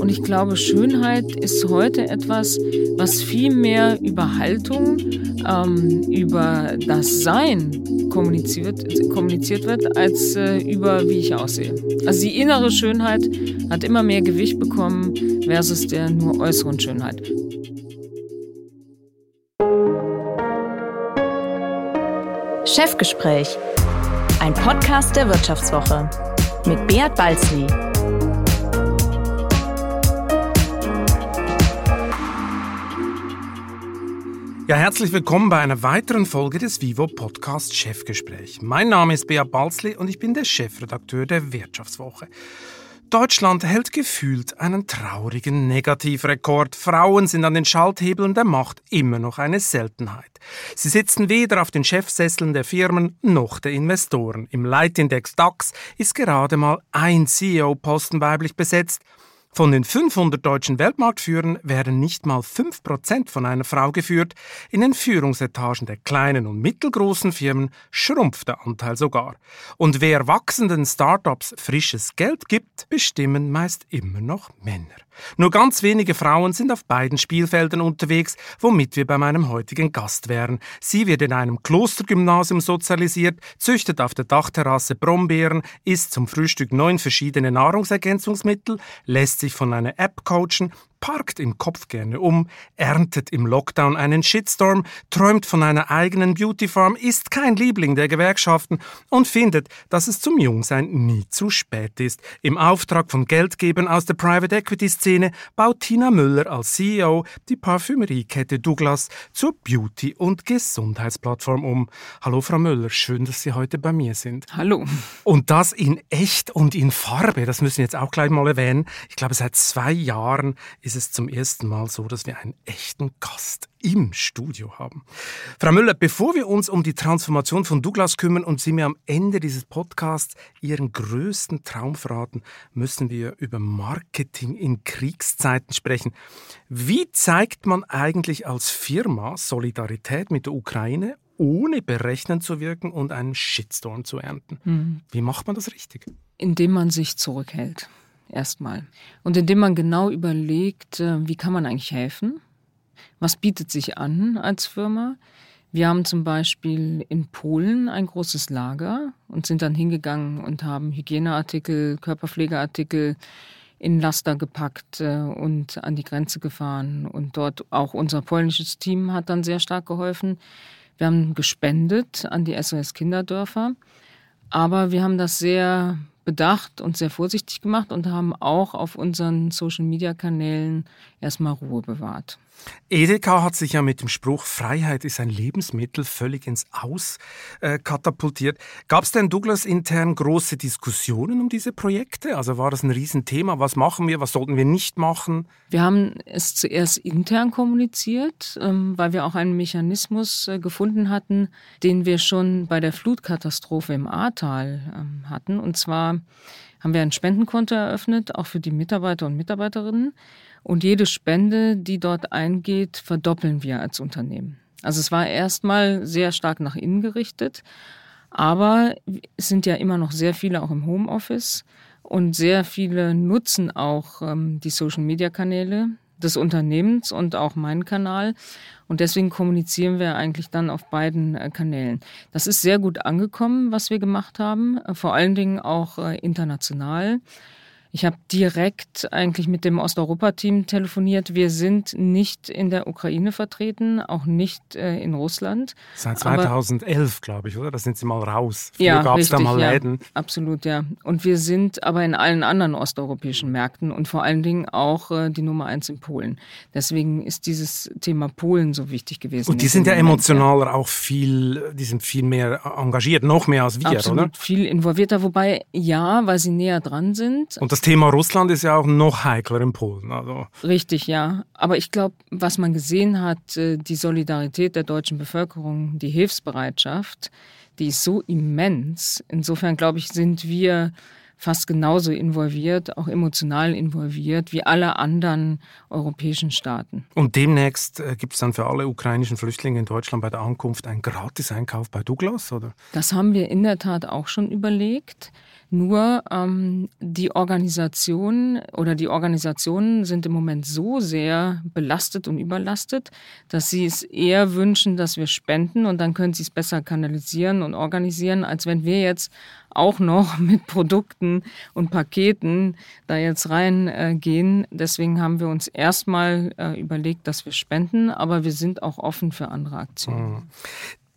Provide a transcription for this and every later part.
Und ich glaube, Schönheit ist heute etwas, was viel mehr über Haltung, ähm, über das Sein kommuniziert, kommuniziert wird, als äh, über wie ich aussehe. Also die innere Schönheit hat immer mehr Gewicht bekommen versus der nur äußeren Schönheit. Chefgespräch, ein Podcast der Wirtschaftswoche mit Beat Balzli. Ja, herzlich willkommen bei einer weiteren Folge des Vivo Podcast Chefgespräch. Mein Name ist Beat Balzli und ich bin der Chefredakteur der Wirtschaftswoche. Deutschland hält gefühlt einen traurigen Negativrekord. Frauen sind an den Schalthebeln der Macht immer noch eine Seltenheit. Sie sitzen weder auf den Chefsesseln der Firmen noch der Investoren. Im Leitindex DAX ist gerade mal ein CEO-Posten weiblich besetzt von den 500 deutschen Weltmarktführern werden nicht mal 5% von einer Frau geführt. In den Führungsetagen der kleinen und mittelgroßen Firmen schrumpft der Anteil sogar. Und wer wachsenden Startups frisches Geld gibt, bestimmen meist immer noch Männer. Nur ganz wenige Frauen sind auf beiden Spielfeldern unterwegs, womit wir bei meinem heutigen Gast wären. Sie wird in einem Klostergymnasium sozialisiert, züchtet auf der Dachterrasse Brombeeren, isst zum Frühstück neun verschiedene Nahrungsergänzungsmittel, lässt sich von einer App coachen, parkt im Kopf gerne um, erntet im Lockdown einen Shitstorm, träumt von einer eigenen Beautyfarm, ist kein Liebling der Gewerkschaften und findet, dass es zum Jungsein nie zu spät ist. Im Auftrag von Geldgebern aus der Private Equity Szene baut Tina Müller als CEO die Parfümeriekette Douglas zur Beauty- und Gesundheitsplattform um. Hallo Frau Müller, schön, dass Sie heute bei mir sind. Hallo. Und das in echt und in Farbe, das müssen wir jetzt auch gleich mal erwähnen. Ich glaube, seit zwei Jahren ist ist es zum ersten Mal so, dass wir einen echten Gast im Studio haben. Frau Müller, bevor wir uns um die Transformation von Douglas kümmern und Sie mir am Ende dieses Podcasts Ihren größten Traum verraten, müssen wir über Marketing in Kriegszeiten sprechen. Wie zeigt man eigentlich als Firma Solidarität mit der Ukraine ohne berechnend zu wirken und einen Shitstorm zu ernten. Mhm. Wie macht man das richtig? Indem man sich zurückhält erstmal. Und indem man genau überlegt, äh, wie kann man eigentlich helfen? Was bietet sich an als Firma? Wir haben zum Beispiel in Polen ein großes Lager und sind dann hingegangen und haben Hygieneartikel, Körperpflegeartikel in Laster gepackt äh, und an die Grenze gefahren. Und dort auch unser polnisches Team hat dann sehr stark geholfen. Wir haben gespendet an die SOS Kinderdörfer. Aber wir haben das sehr bedacht und sehr vorsichtig gemacht und haben auch auf unseren Social-Media-Kanälen erstmal Ruhe bewahrt. Edeka hat sich ja mit dem Spruch Freiheit ist ein Lebensmittel völlig ins Aus äh, katapultiert. Gab es denn Douglas intern große Diskussionen um diese Projekte? Also war das ein Riesenthema? Was machen wir? Was sollten wir nicht machen? Wir haben es zuerst intern kommuniziert, ähm, weil wir auch einen Mechanismus äh, gefunden hatten, den wir schon bei der Flutkatastrophe im Ahrtal ähm, hatten. Und zwar haben wir ein Spendenkonto eröffnet, auch für die Mitarbeiter und Mitarbeiterinnen. Und jede Spende, die dort eingeht, verdoppeln wir als Unternehmen. Also es war erstmal sehr stark nach innen gerichtet, aber es sind ja immer noch sehr viele auch im Homeoffice und sehr viele nutzen auch ähm, die Social-Media-Kanäle des Unternehmens und auch meinen Kanal. Und deswegen kommunizieren wir eigentlich dann auf beiden äh, Kanälen. Das ist sehr gut angekommen, was wir gemacht haben, äh, vor allen Dingen auch äh, international. Ich habe direkt eigentlich mit dem Osteuropa-Team telefoniert. Wir sind nicht in der Ukraine vertreten, auch nicht äh, in Russland. Seit 2011, glaube ich, oder? Da sind Sie mal raus. Früher ja, gab es da mal Läden. Ja, absolut, ja. Und wir sind aber in allen anderen osteuropäischen Märkten und vor allen Dingen auch äh, die Nummer eins in Polen. Deswegen ist dieses Thema Polen so wichtig gewesen. Und die sind ja emotionaler ja. auch viel, die sind viel mehr engagiert, noch mehr als wir, absolut, oder? viel involvierter, wobei ja, weil sie näher dran sind. Und das das Thema Russland ist ja auch noch heikler in Polen. Also. Richtig, ja. Aber ich glaube, was man gesehen hat, äh, die Solidarität der deutschen Bevölkerung, die Hilfsbereitschaft, die ist so immens. Insofern, glaube ich, sind wir fast genauso involviert, auch emotional involviert, wie alle anderen europäischen Staaten. Und demnächst äh, gibt es dann für alle ukrainischen Flüchtlinge in Deutschland bei der Ankunft einen Gratiseinkauf bei Douglas, oder? Das haben wir in der Tat auch schon überlegt. Nur ähm, die Organisation oder die Organisationen sind im Moment so sehr belastet und überlastet, dass sie es eher wünschen, dass wir spenden und dann können sie es besser kanalisieren und organisieren, als wenn wir jetzt auch noch mit Produkten und Paketen da jetzt reingehen. Äh, Deswegen haben wir uns erstmal äh, überlegt, dass wir spenden, aber wir sind auch offen für andere Aktionen.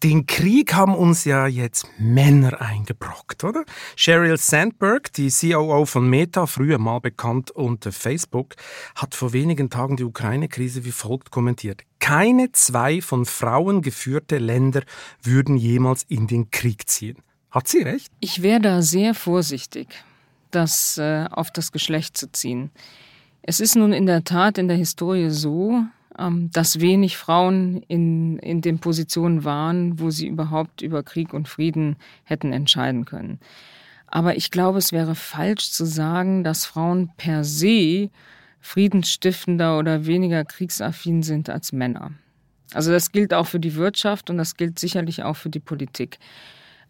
Den Krieg haben uns ja jetzt Männer eingebrockt, oder? Sheryl Sandberg, die COO von Meta, früher mal bekannt unter Facebook, hat vor wenigen Tagen die Ukraine-Krise wie folgt kommentiert. Keine zwei von Frauen geführte Länder würden jemals in den Krieg ziehen. Hat sie recht? Ich wäre da sehr vorsichtig, das äh, auf das Geschlecht zu ziehen. Es ist nun in der Tat in der Historie so, dass wenig Frauen in, in den Positionen waren, wo sie überhaupt über Krieg und Frieden hätten entscheiden können. Aber ich glaube, es wäre falsch zu sagen, dass Frauen per se friedensstiftender oder weniger kriegsaffin sind als Männer. Also das gilt auch für die Wirtschaft und das gilt sicherlich auch für die Politik.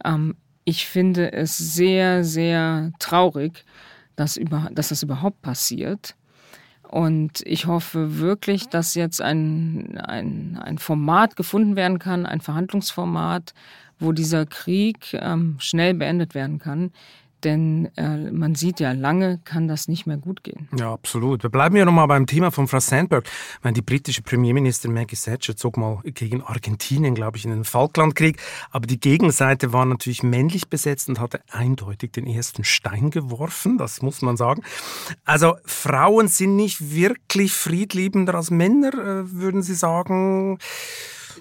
Ähm, ich finde es sehr, sehr traurig, dass, über, dass das überhaupt passiert. Und ich hoffe wirklich, dass jetzt ein, ein, ein Format gefunden werden kann, ein Verhandlungsformat, wo dieser Krieg ähm, schnell beendet werden kann. Denn äh, man sieht ja, lange kann das nicht mehr gut gehen. Ja, absolut. Wir bleiben ja nochmal beim Thema von Frau Sandberg. Ich meine, die britische Premierministerin Maggie Thatcher zog mal gegen Argentinien, glaube ich, in den Falklandkrieg. Aber die Gegenseite war natürlich männlich besetzt und hatte eindeutig den ersten Stein geworfen. Das muss man sagen. Also Frauen sind nicht wirklich friedliebender als Männer, äh, würden Sie sagen?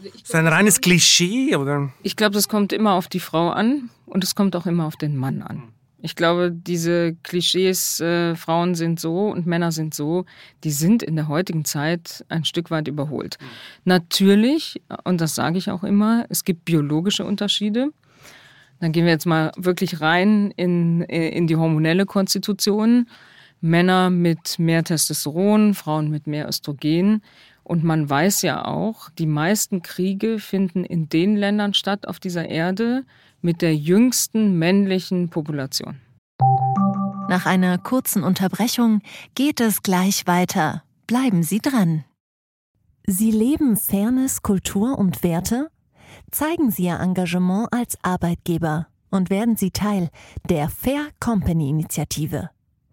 Das ist ein reines Klischee, oder? Ich glaube, das kommt immer auf die Frau an und es kommt auch immer auf den Mann an. Ich glaube, diese Klischees, äh, Frauen sind so und Männer sind so, die sind in der heutigen Zeit ein Stück weit überholt. Mhm. Natürlich, und das sage ich auch immer, es gibt biologische Unterschiede. Dann gehen wir jetzt mal wirklich rein in, äh, in die hormonelle Konstitution. Männer mit mehr Testosteron, Frauen mit mehr Östrogen. Und man weiß ja auch, die meisten Kriege finden in den Ländern statt auf dieser Erde, mit der jüngsten männlichen Population. Nach einer kurzen Unterbrechung geht es gleich weiter. Bleiben Sie dran. Sie leben Fairness, Kultur und Werte? Zeigen Sie Ihr Engagement als Arbeitgeber und werden Sie Teil der Fair Company Initiative.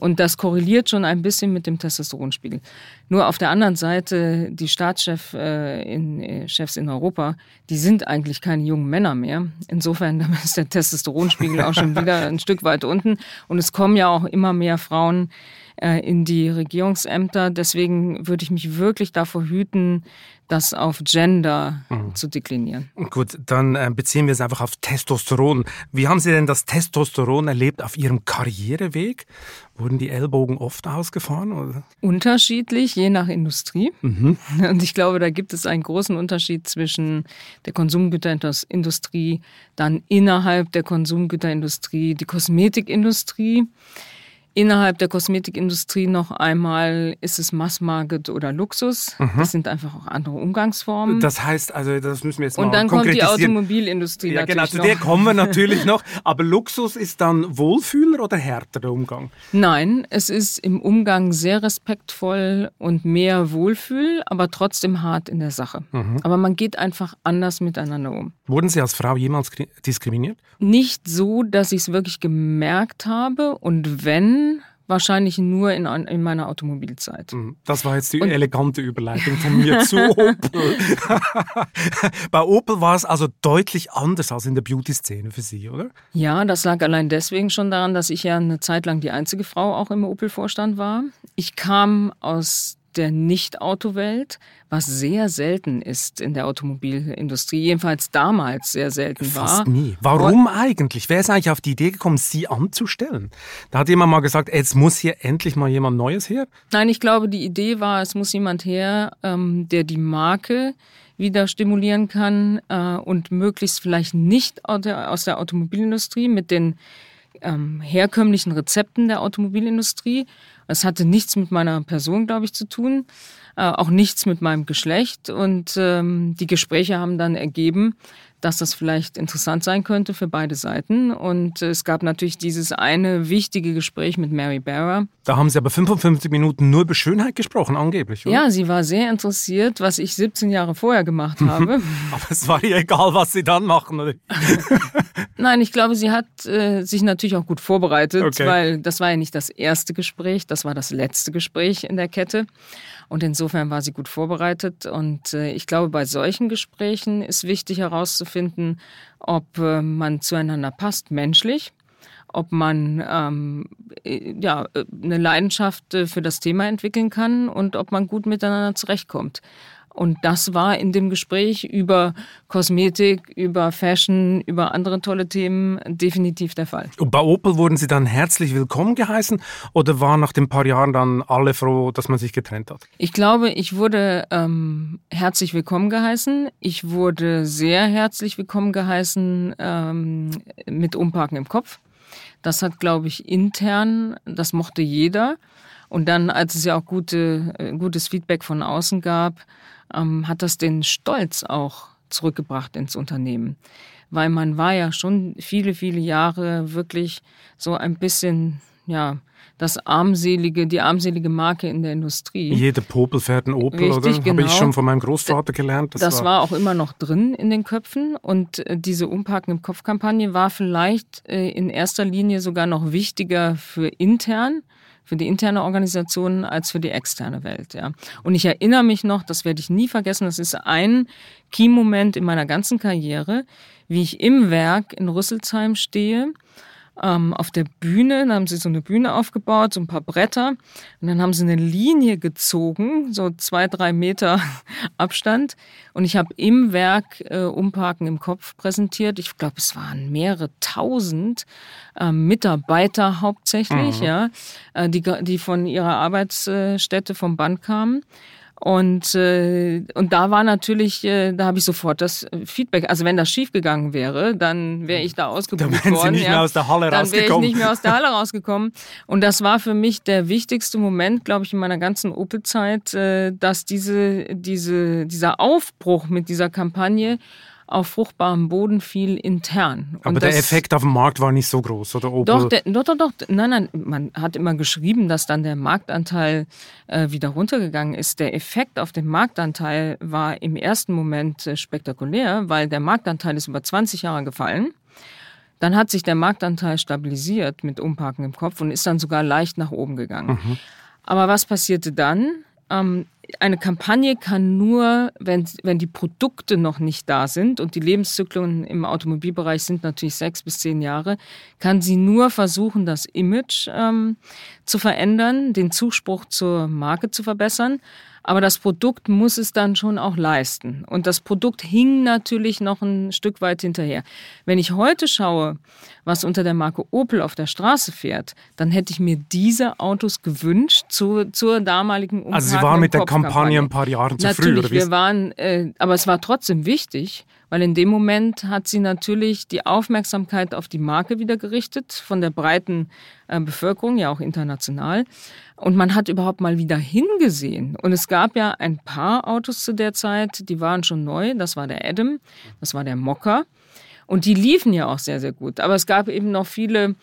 Und das korreliert schon ein bisschen mit dem Testosteronspiegel. Nur auf der anderen Seite, die Staatschefs äh, in, äh, in Europa, die sind eigentlich keine jungen Männer mehr. Insofern ist der Testosteronspiegel auch schon wieder ein Stück weit unten. Und es kommen ja auch immer mehr Frauen in die Regierungsämter. Deswegen würde ich mich wirklich davor hüten, das auf Gender mhm. zu deklinieren. Gut, dann äh, beziehen wir es einfach auf Testosteron. Wie haben Sie denn das Testosteron erlebt auf Ihrem Karriereweg? Wurden die Ellbogen oft ausgefahren? Oder? Unterschiedlich, je nach Industrie. Mhm. Und ich glaube, da gibt es einen großen Unterschied zwischen der Konsumgüterindustrie, dann innerhalb der Konsumgüterindustrie, die Kosmetikindustrie. Innerhalb der Kosmetikindustrie noch einmal ist es Massmarket oder Luxus. Mhm. Das sind einfach auch andere Umgangsformen. Das heißt, also das müssen wir jetzt Und mal dann kommt die Automobilindustrie ja, genau, zu der kommen wir natürlich noch. Aber Luxus ist dann Wohlfühler oder härter der Umgang? Nein, es ist im Umgang sehr respektvoll und mehr Wohlfühl, aber trotzdem hart in der Sache. Mhm. Aber man geht einfach anders miteinander um. Wurden Sie als Frau jemals diskriminiert? Nicht so, dass ich es wirklich gemerkt habe. Und wenn, wahrscheinlich nur in, in meiner Automobilzeit. Mhm. Das war jetzt die Und elegante Überleitung von mir zu Opel. Bei Opel war es also deutlich anders als in der Beauty-Szene für Sie, oder? Ja, das lag allein deswegen schon daran, dass ich ja eine Zeit lang die einzige Frau auch im Opel-Vorstand war. Ich kam aus der Nicht-Autowelt, was sehr selten ist in der Automobilindustrie, jedenfalls damals sehr selten Fast war. Fast nie. Warum Und eigentlich? Wer ist eigentlich auf die Idee gekommen, sie anzustellen? Da hat jemand mal gesagt, jetzt muss hier endlich mal jemand Neues her. Nein, ich glaube, die Idee war, es muss jemand her, ähm, der die Marke wieder stimulieren kann äh, und möglichst vielleicht nicht aus der Automobilindustrie mit den ähm, herkömmlichen Rezepten der Automobilindustrie. Es hatte nichts mit meiner Person, glaube ich, zu tun, äh, auch nichts mit meinem Geschlecht. Und ähm, die Gespräche haben dann ergeben, dass das vielleicht interessant sein könnte für beide Seiten. Und es gab natürlich dieses eine wichtige Gespräch mit Mary Barra. Da haben Sie aber 55 Minuten nur über Schönheit gesprochen, angeblich, oder? Ja, sie war sehr interessiert, was ich 17 Jahre vorher gemacht habe. aber es war ihr egal, was Sie dann machen, oder? Nein, ich glaube, sie hat äh, sich natürlich auch gut vorbereitet, okay. weil das war ja nicht das erste Gespräch, das war das letzte Gespräch in der Kette. Und insofern war sie gut vorbereitet. Und äh, ich glaube, bei solchen Gesprächen ist wichtig herauszufinden, ob äh, man zueinander passt, menschlich ob man ähm, äh, ja, eine Leidenschaft für das Thema entwickeln kann und ob man gut miteinander zurechtkommt. Und das war in dem Gespräch über Kosmetik, über Fashion, über andere tolle Themen definitiv der Fall. Und bei Opel wurden Sie dann herzlich willkommen geheißen oder waren nach den paar Jahren dann alle froh, dass man sich getrennt hat? Ich glaube, ich wurde ähm, herzlich willkommen geheißen. Ich wurde sehr herzlich willkommen geheißen ähm, mit Umparken im Kopf. Das hat, glaube ich, intern, das mochte jeder. Und dann, als es ja auch gute, äh, gutes Feedback von außen gab, ähm, hat das den Stolz auch zurückgebracht ins Unternehmen. Weil man war ja schon viele, viele Jahre wirklich so ein bisschen, ja, das armselige, die armselige Marke in der Industrie. Jede Popel fährt ein Opel, Richtig, oder? Genau. Habe ich schon von meinem Großvater gelernt. Das, das war, war, auch immer noch drin in den Köpfen. Und äh, diese Umparken im Kopf-Kampagne war vielleicht äh, in erster Linie sogar noch wichtiger für intern, für die interne Organisation als für die externe Welt. Ja. Und ich erinnere mich noch, das werde ich nie vergessen, das ist ein Key-Moment in meiner ganzen Karriere, wie ich im Werk in Rüsselsheim stehe ähm, auf der Bühne. Dann haben sie so eine Bühne aufgebaut, so ein paar Bretter. Und dann haben sie eine Linie gezogen, so zwei, drei Meter Abstand. Und ich habe im Werk äh, Umparken im Kopf präsentiert. Ich glaube, es waren mehrere tausend äh, Mitarbeiter hauptsächlich, mhm. ja, äh, die, die von ihrer Arbeitsstätte vom Band kamen. Und, äh, und da war natürlich, äh, da habe ich sofort das Feedback. Also wenn das schiefgegangen wäre, dann wäre ich da ausgebucht worden. Wären Sie nicht ja. mehr aus der Halle. Dann wäre ich nicht mehr aus der Halle rausgekommen. Und das war für mich der wichtigste Moment, glaube ich, in meiner ganzen Opel-Zeit, äh, dass diese, diese, dieser Aufbruch mit dieser Kampagne auf fruchtbarem Boden fiel intern. Und Aber der Effekt auf dem Markt war nicht so groß, oder? Opel? Doch, der, doch, doch, doch. Nein, nein, man hat immer geschrieben, dass dann der Marktanteil äh, wieder runtergegangen ist. Der Effekt auf den Marktanteil war im ersten Moment äh, spektakulär, weil der Marktanteil ist über 20 Jahre gefallen. Dann hat sich der Marktanteil stabilisiert mit Umparken im Kopf und ist dann sogar leicht nach oben gegangen. Mhm. Aber was passierte dann? Ähm, eine Kampagne kann nur, wenn, wenn die Produkte noch nicht da sind und die Lebenszyklen im Automobilbereich sind natürlich sechs bis zehn Jahre, kann sie nur versuchen, das Image ähm, zu verändern, den Zuspruch zur Marke zu verbessern. Aber das Produkt muss es dann schon auch leisten. Und das Produkt hing natürlich noch ein Stück weit hinterher. Wenn ich heute schaue, was unter der Marke Opel auf der Straße fährt, dann hätte ich mir diese Autos gewünscht zu, zur damaligen Umfrage. Also Sie waren mit der Kampagne ein paar Jahre zu natürlich, früh, oder wie? wir waren, äh, aber es war trotzdem wichtig, weil in dem Moment hat sie natürlich die Aufmerksamkeit auf die Marke wieder gerichtet von der breiten äh, Bevölkerung, ja auch international. Und man hat überhaupt mal wieder hingesehen. Und es gab ja ein paar Autos zu der Zeit, die waren schon neu. Das war der Adam, das war der Mocker. Und die liefen ja auch sehr, sehr gut. Aber es gab eben noch viele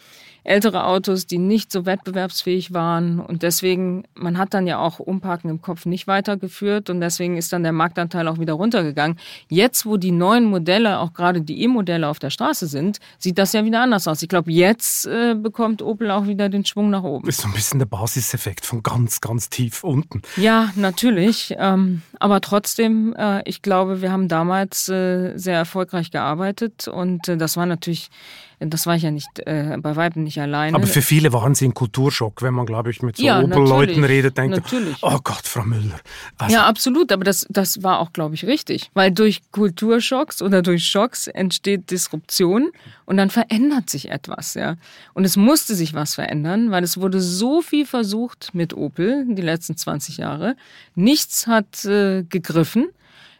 ältere Autos, die nicht so wettbewerbsfähig waren. Und deswegen, man hat dann ja auch Umparken im Kopf nicht weitergeführt und deswegen ist dann der Marktanteil auch wieder runtergegangen. Jetzt, wo die neuen Modelle, auch gerade die E-Modelle auf der Straße sind, sieht das ja wieder anders aus. Ich glaube, jetzt äh, bekommt Opel auch wieder den Schwung nach oben. Ist so ein bisschen der Basiseffekt von ganz, ganz tief unten. Ja, natürlich. Ähm, aber trotzdem, äh, ich glaube, wir haben damals äh, sehr erfolgreich gearbeitet und äh, das war natürlich Das war ich ja nicht äh, bei weitem nicht alleine. Aber für viele waren sie ein Kulturschock, wenn man, glaube ich, mit so ja, Opel-Leuten redet, denkt, natürlich. oh Gott, Frau Müller. Also ja, absolut, aber das, das war auch, glaube ich, richtig. Weil durch Kulturschocks oder durch Schocks entsteht Disruption und dann verändert sich etwas, ja. Und es musste sich was verändern, weil es wurde so viel versucht mit Opel die letzten 20 Jahre. Nichts hat äh, gegriffen.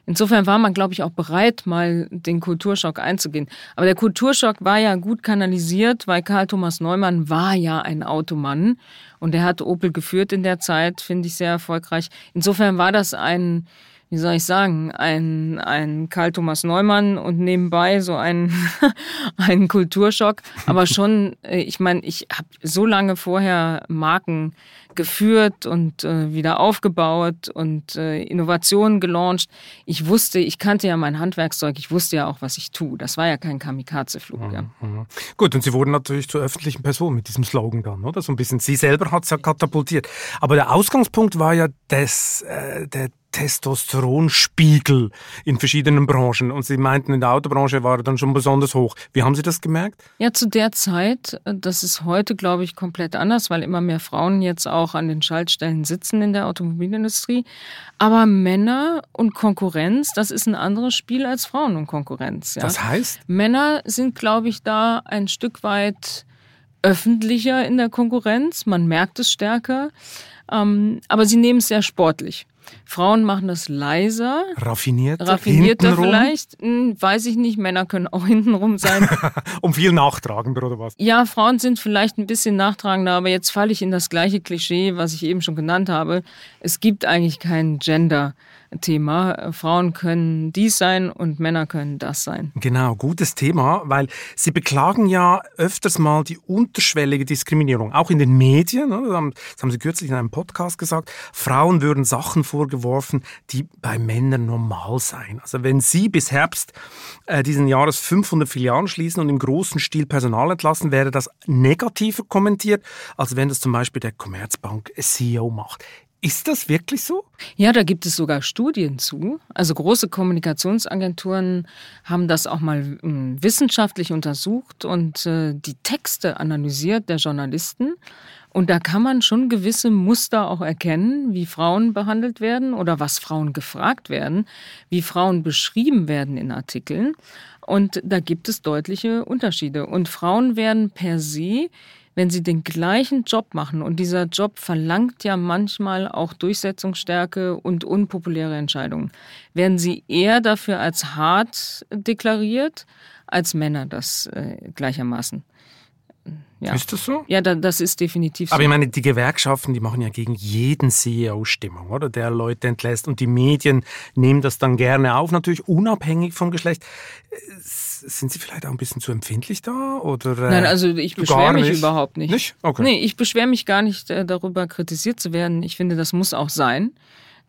Insofern war man, glaube ich, auch bereit, mal den Kulturschock einzugehen. Aber der Kulturschock war ja gut kanalisiert, weil Karl Thomas Neumann war ja ein Automann und er hat Opel geführt in der Zeit, finde ich sehr erfolgreich. Insofern war das ein, wie soll ich sagen, ein, ein Karl Thomas Neumann und nebenbei so ein, ein Kulturschock. Aber schon, äh, ich meine, ich habe so lange vorher Marken geführt und äh, wieder aufgebaut und äh, Innovationen gelauncht. Ich wusste, ich kannte ja mein Handwerkszeug, ich wusste ja auch, was ich tue. Das war ja kein Kamikaze-Flug. Mhm. Ja. Mhm. Gut, und Sie wurden natürlich zur öffentlichen Person mit diesem Slogan dann, oder? So ein bisschen. Sie selber hat es ja katapultiert. Aber der Ausgangspunkt war ja das, äh, der Testosteronspiegel in verschiedenen Branchen. Und Sie meinten, in der Autobranche war er dann schon besonders hoch. Wie haben Sie das gemerkt? Ja, zu der Zeit, das ist heute, glaube ich, komplett anders, weil immer mehr Frauen jetzt auch an den Schaltstellen sitzen in der Automobilindustrie. Aber Männer und Konkurrenz, das ist ein anderes Spiel als Frauen und Konkurrenz. Ja? Das heißt? Männer sind, glaube ich, da ein Stück weit öffentlicher in der Konkurrenz. Man merkt es stärker. Ähm, aber sie nehmen es sehr sportlich. Frauen machen das leiser. Raffinierter? Raffinierter vielleicht? Hm, weiß ich nicht. Männer können auch hintenrum sein. um viel nachtragender oder was? Ja, Frauen sind vielleicht ein bisschen nachtragender, aber jetzt falle ich in das gleiche Klischee, was ich eben schon genannt habe. Es gibt eigentlich kein Gender. Thema. Frauen können dies sein und Männer können das sein. Genau, gutes Thema, weil Sie beklagen ja öfters mal die unterschwellige Diskriminierung, auch in den Medien. Das haben Sie kürzlich in einem Podcast gesagt. Frauen würden Sachen vorgeworfen, die bei Männern normal seien. Also wenn Sie bis Herbst äh, diesen Jahres 500 Filialen schließen und im großen Stil Personal entlassen, wäre das negativer kommentiert, als wenn das zum Beispiel der Commerzbank CEO macht. Ist das wirklich so? Ja, da gibt es sogar Studien zu. Also große Kommunikationsagenturen haben das auch mal hm, wissenschaftlich untersucht und äh, die Texte analysiert der Journalisten. Und da kann man schon gewisse Muster auch erkennen, wie Frauen behandelt werden oder was Frauen gefragt werden, wie Frauen beschrieben werden in Artikeln. Und da gibt es deutliche Unterschiede. Und Frauen werden per se wenn sie den gleichen Job machen und dieser Job verlangt ja manchmal auch Durchsetzungsstärke und unpopuläre Entscheidungen, werden sie eher dafür als hart deklariert als Männer das äh, gleichermaßen. Ja. Ist das so? Ja, da, das ist definitiv so. Aber ich meine, die Gewerkschaften, die machen ja gegen jeden CEO Stimmung, oder? Der Leute entlässt. Und die Medien nehmen das dann gerne auf, natürlich unabhängig vom Geschlecht. Sind Sie vielleicht auch ein bisschen zu empfindlich da? Oder, äh, Nein, also ich beschwere mich nicht? überhaupt nicht. Nicht? Okay. Nee, ich beschwere mich gar nicht äh, darüber, kritisiert zu werden. Ich finde, das muss auch sein.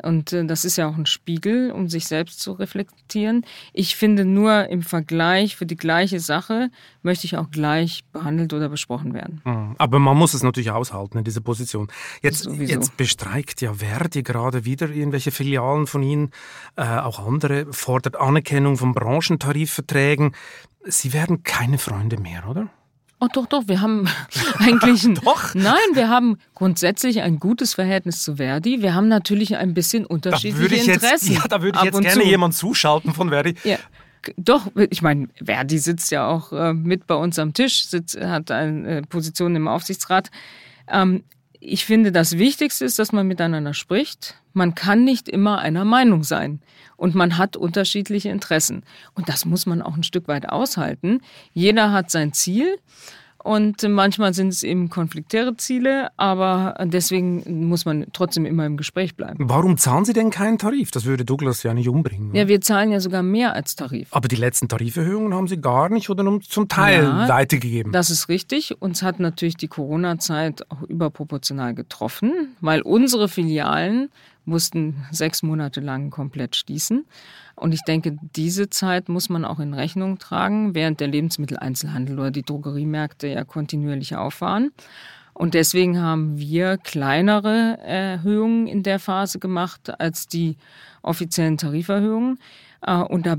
Und äh, das ist ja auch ein Spiegel, um sich selbst zu reflektieren. Ich finde nur im Vergleich für die gleiche Sache möchte ich auch gleich behandelt oder besprochen werden. Mhm. Aber man muss es natürlich aushalten in dieser Position. Jetzt, jetzt bestreikt ja Verdi gerade wieder irgendwelche Filialen von Ihnen, äh, auch andere, fordert Anerkennung von Branchentarifverträgen. Sie werden keine Freunde mehr, oder? Oh, doch, doch, wir haben eigentlich ein, doch. Nein, wir haben grundsätzlich ein gutes Verhältnis zu Verdi. Wir haben natürlich ein bisschen unterschiedliche Interessen. Jetzt, ja, da würde ich jetzt gerne zu. jemand zuschalten von Verdi. Ja. Doch, ich meine, Verdi sitzt ja auch äh, mit bei uns am Tisch, sitzt, hat eine äh, Position im Aufsichtsrat. Ähm, ich finde, das Wichtigste ist, dass man miteinander spricht. Man kann nicht immer einer Meinung sein und man hat unterschiedliche Interessen. Und das muss man auch ein Stück weit aushalten. Jeder hat sein Ziel und manchmal sind es eben konfliktäre Ziele, aber deswegen muss man trotzdem immer im Gespräch bleiben. Warum zahlen Sie denn keinen Tarif? Das würde Douglas ja nicht umbringen. Ja, wir zahlen ja sogar mehr als Tarif. Aber die letzten Tariferhöhungen haben Sie gar nicht oder nur zum Teil ja, weitergegeben. Das ist richtig. Uns hat natürlich die Corona-Zeit auch überproportional getroffen, weil unsere Filialen mussten sechs Monate lang komplett schließen. Und ich denke, diese Zeit muss man auch in Rechnung tragen, während der Lebensmitteleinzelhandel oder die Drogeriemärkte ja kontinuierlich auf waren. Und deswegen haben wir kleinere Erhöhungen in der Phase gemacht als die offiziellen Tariferhöhungen. Äh, und da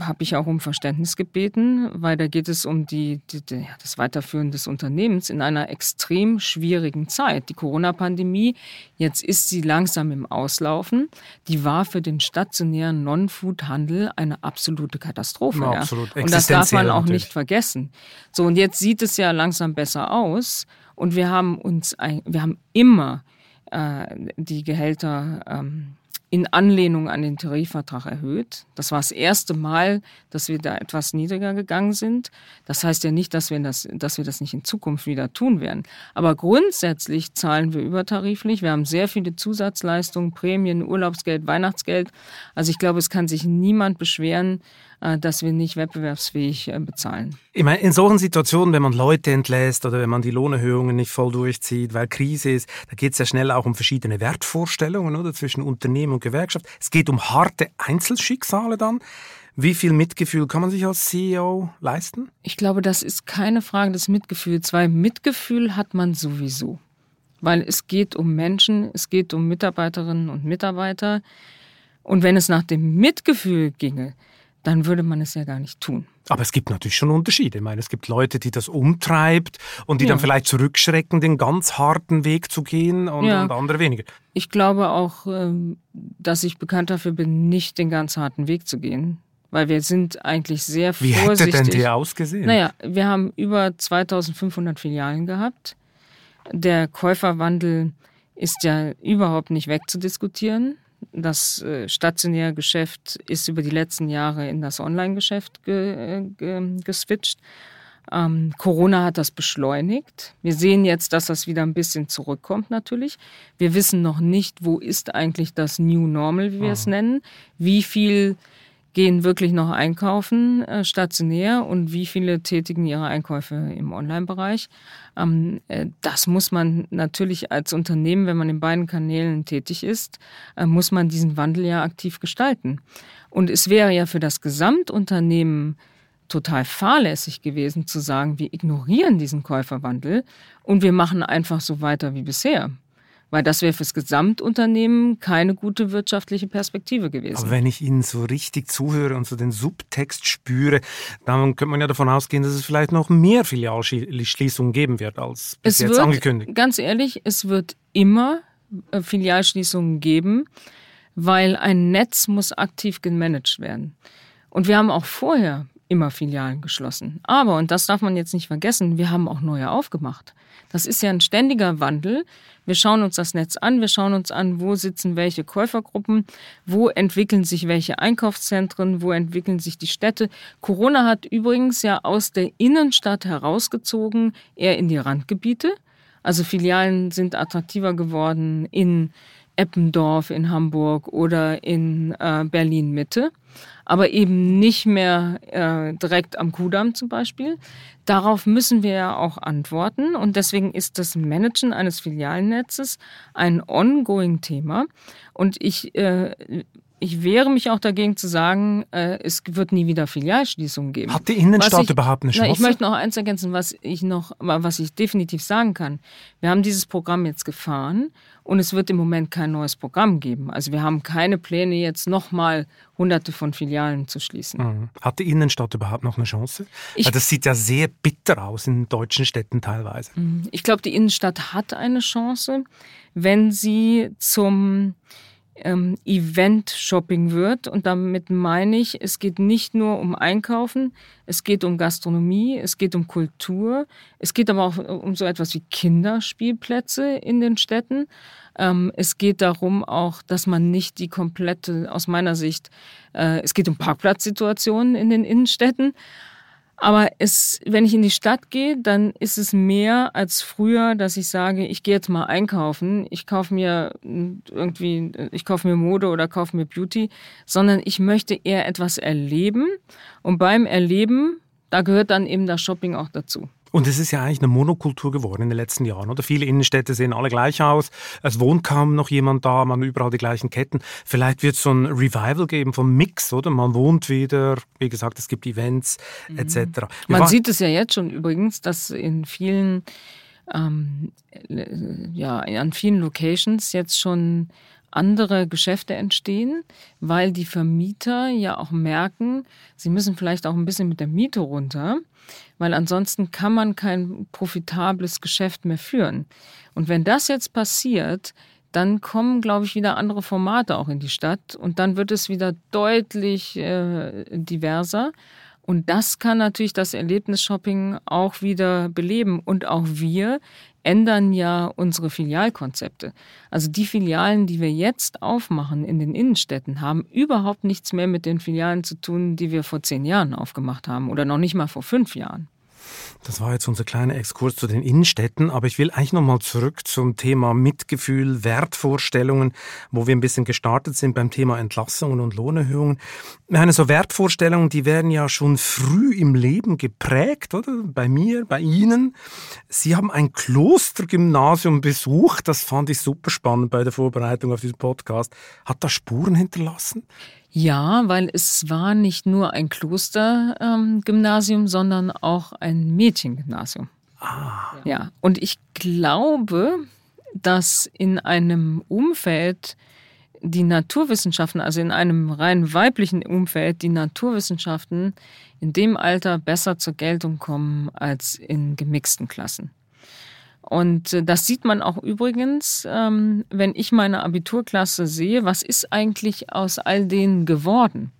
habe ich auch um Verständnis gebeten, weil da geht es um die, die, die, das Weiterführen des Unternehmens in einer extrem schwierigen Zeit. Die Corona-Pandemie, jetzt ist sie langsam im Auslaufen. Die war für den stationären Non-Food-Handel eine absolute Katastrophe. Ja, absolut. Und das darf man auch natürlich. nicht vergessen. So, und jetzt sieht es ja langsam besser aus. Und wir haben uns, wir haben immer äh, die Gehälter ähm, in Anlehnung an den Tarifvertrag erhöht. Das war das erste Mal, dass wir da etwas niedriger gegangen sind. Das heißt ja nicht, dass wir das, dass wir das nicht in Zukunft wieder tun werden. Aber grundsätzlich zahlen wir übertariflich. Wir haben sehr viele Zusatzleistungen, Prämien, Urlaubsgeld, Weihnachtsgeld. Also ich glaube, es kann sich niemand beschweren, dass wir nicht wettbewerbsfähig äh, bezahlen. Ich meine, in solchen Situationen, wenn man Leute entlässt oder wenn man die Lohnerhöhungen nicht voll durchzieht, weil Krise ist, da geht es ja schnell auch um verschiedene Wertvorstellungen oder, zwischen Unternehmen und Gewerkschaft. Es geht um harte Einzelschicksale dann. Wie viel Mitgefühl kann man sich als CEO leisten? Ich glaube, das ist keine Frage des Mitgefühls, weil Mitgefühl hat man sowieso. Weil es geht um Menschen, es geht um Mitarbeiterinnen und Mitarbeiter. Und wenn es nach dem Mitgefühl ginge, dann würde man es ja gar nicht tun. Aber es gibt natürlich schon Unterschiede. Ich meine, es gibt Leute, die das umtreibt und die ja. dann vielleicht zurückschrecken, den ganz harten Weg zu gehen und, ja. und, andere weniger. Ich glaube auch, ähm, dass ich bekannt dafür bin, nicht den ganz harten Weg zu gehen. Weil wir sind eigentlich sehr Wie vorsichtig. Wie hätte denn der ausgesehen? Naja, wir haben über 2500 Filialen gehabt. Der Käuferwandel ist ja überhaupt nicht wegzudiskutieren. Das äh, stationäre Geschäft ist über die letzten Jahre in das Online-Geschäft ge, äh, ge, geswitcht. Ähm, Corona hat das beschleunigt. Wir sehen jetzt, dass das wieder ein bisschen zurückkommt natürlich. Wir wissen noch nicht, wo ist eigentlich das New Normal, wie wir es nennen. Wie viel gehen wirklich noch einkaufen äh, stationär und wie viele tätigen ihre Einkäufe im Online-Bereich. Ähm, äh, das muss man natürlich als Unternehmen, wenn man in beiden Kanälen tätig ist, äh, muss man diesen Wandel ja aktiv gestalten. Und es wäre ja für das Gesamtunternehmen total fahrlässig gewesen zu sagen, wir ignorieren diesen Käuferwandel und wir machen einfach so weiter wie bisher. Weil das wäre fürs Gesamtunternehmen keine gute wirtschaftliche Perspektive gewesen. Aber wenn ich Ihnen so richtig zuhöre und so den Subtext spüre, dann könnte man ja davon ausgehen, dass es vielleicht noch mehr Filialschließungen geben wird als bis es jetzt wird, angekündigt. Ganz ehrlich, es wird immer äh, Filialschließungen geben, weil ein Netz muss aktiv gemanagt werden. Und wir haben auch vorher immer Filialen geschlossen. Aber, und das darf man jetzt nicht vergessen, wir haben auch neue aufgemacht. Das ist ja ein ständiger Wandel. Wir schauen uns das Netz an, wir schauen uns an, wo sitzen welche Käufergruppen, wo entwickeln sich welche Einkaufszentren, wo entwickeln sich die Städte. Corona hat übrigens ja aus der Innenstadt herausgezogen, eher in die Randgebiete. Also Filialen sind attraktiver geworden in Eppendorf in Hamburg oder in äh, Berlin Mitte, aber eben nicht mehr äh, direkt am Kudamm zum Beispiel. Darauf müssen wir ja auch antworten und deswegen ist das Managen eines Filialnetzes ein ongoing Thema und ich äh, ich wehre mich auch dagegen zu sagen, äh, es wird nie wieder Filialschließungen geben. Hat die Innenstadt ich, überhaupt eine Chance? Na, ich möchte noch eins ergänzen, was ich noch, was ich definitiv sagen kann. Wir haben dieses Programm jetzt gefahren und es wird im Moment kein neues Programm geben. Also wir haben keine Pläne, jetzt nochmal hunderte von Filialen zu schließen. Mhm. Hat die Innenstadt überhaupt noch eine Chance? Ich, Weil das sieht ja sehr bitter aus in deutschen Städten teilweise. Mhm. Ich glaube, die Innenstadt hat eine Chance, wenn sie zum ähm, Event-Shopping wird. Und damit meine ich, es geht nicht nur um Einkaufen, es geht um Gastronomie, es geht um Kultur, es geht aber auch um so etwas wie Kinderspielplätze in den Städten. Ähm, es geht darum auch, dass man nicht die komplette, aus meiner Sicht, äh, es geht um Parkplatzsituationen in den Innenstädten. Aber es, wenn ich in die Stadt gehe, dann ist es mehr als früher, dass ich sage, ich gehe jetzt mal einkaufen, ich kaufe mir irgendwie, ich kaufe mir Mode oder kaufe mir Beauty, sondern ich möchte eher etwas erleben. Und beim Erleben, da gehört dann eben das Shopping auch dazu. Und es ist ja eigentlich eine Monokultur geworden in den letzten Jahren, oder? Viele Innenstädte sehen alle gleich aus. Es wohnt kaum noch jemand da, man hat überall die gleichen Ketten. Vielleicht wird es so ein Revival geben vom Mix, oder? Man wohnt wieder, wie gesagt, es gibt Events mhm. etc. Man sieht es ja jetzt schon übrigens, dass in vielen, ähm, ja, an vielen Locations jetzt schon andere Geschäfte entstehen, weil die Vermieter ja auch merken, sie müssen vielleicht auch ein bisschen mit der Miete runter, weil ansonsten kann man kein profitables Geschäft mehr führen. Und wenn das jetzt passiert, dann kommen, glaube ich, wieder andere Formate auch in die Stadt und dann wird es wieder deutlich äh, diverser. Und das kann natürlich das Erlebnisshopping auch wieder beleben. Und auch wir ändern ja unsere Filialkonzepte. Also die Filialen, die wir jetzt aufmachen in den Innenstädten, haben überhaupt nichts mehr mit den Filialen zu tun, die wir vor zehn Jahren aufgemacht haben oder noch nicht mal vor fünf Jahren. Das war jetzt unser kleiner Exkurs zu den Innenstädten, aber ich will eigentlich nochmal zurück zum Thema Mitgefühl, Wertvorstellungen, wo wir ein bisschen gestartet sind beim Thema Entlassungen und Lohnerhöhungen. Meine so Wertvorstellungen, die werden ja schon früh im Leben geprägt, oder? Bei mir, bei Ihnen. Sie haben ein Klostergymnasium besucht, das fand ich super spannend bei der Vorbereitung auf diesen Podcast. Hat das Spuren hinterlassen? Ja, weil es war nicht nur ein Klostergymnasium, ähm, sondern auch ein Mädchengymnasium. Ah. Ja, und ich glaube, dass in einem Umfeld die Naturwissenschaften, also in einem rein weiblichen Umfeld, die Naturwissenschaften in dem Alter besser zur Geltung kommen als in gemixten Klassen. Und äh, das sieht man auch übrigens, ähm, wenn ich meine Abiturklasse sehe, was ist eigentlich aus all denen geworden?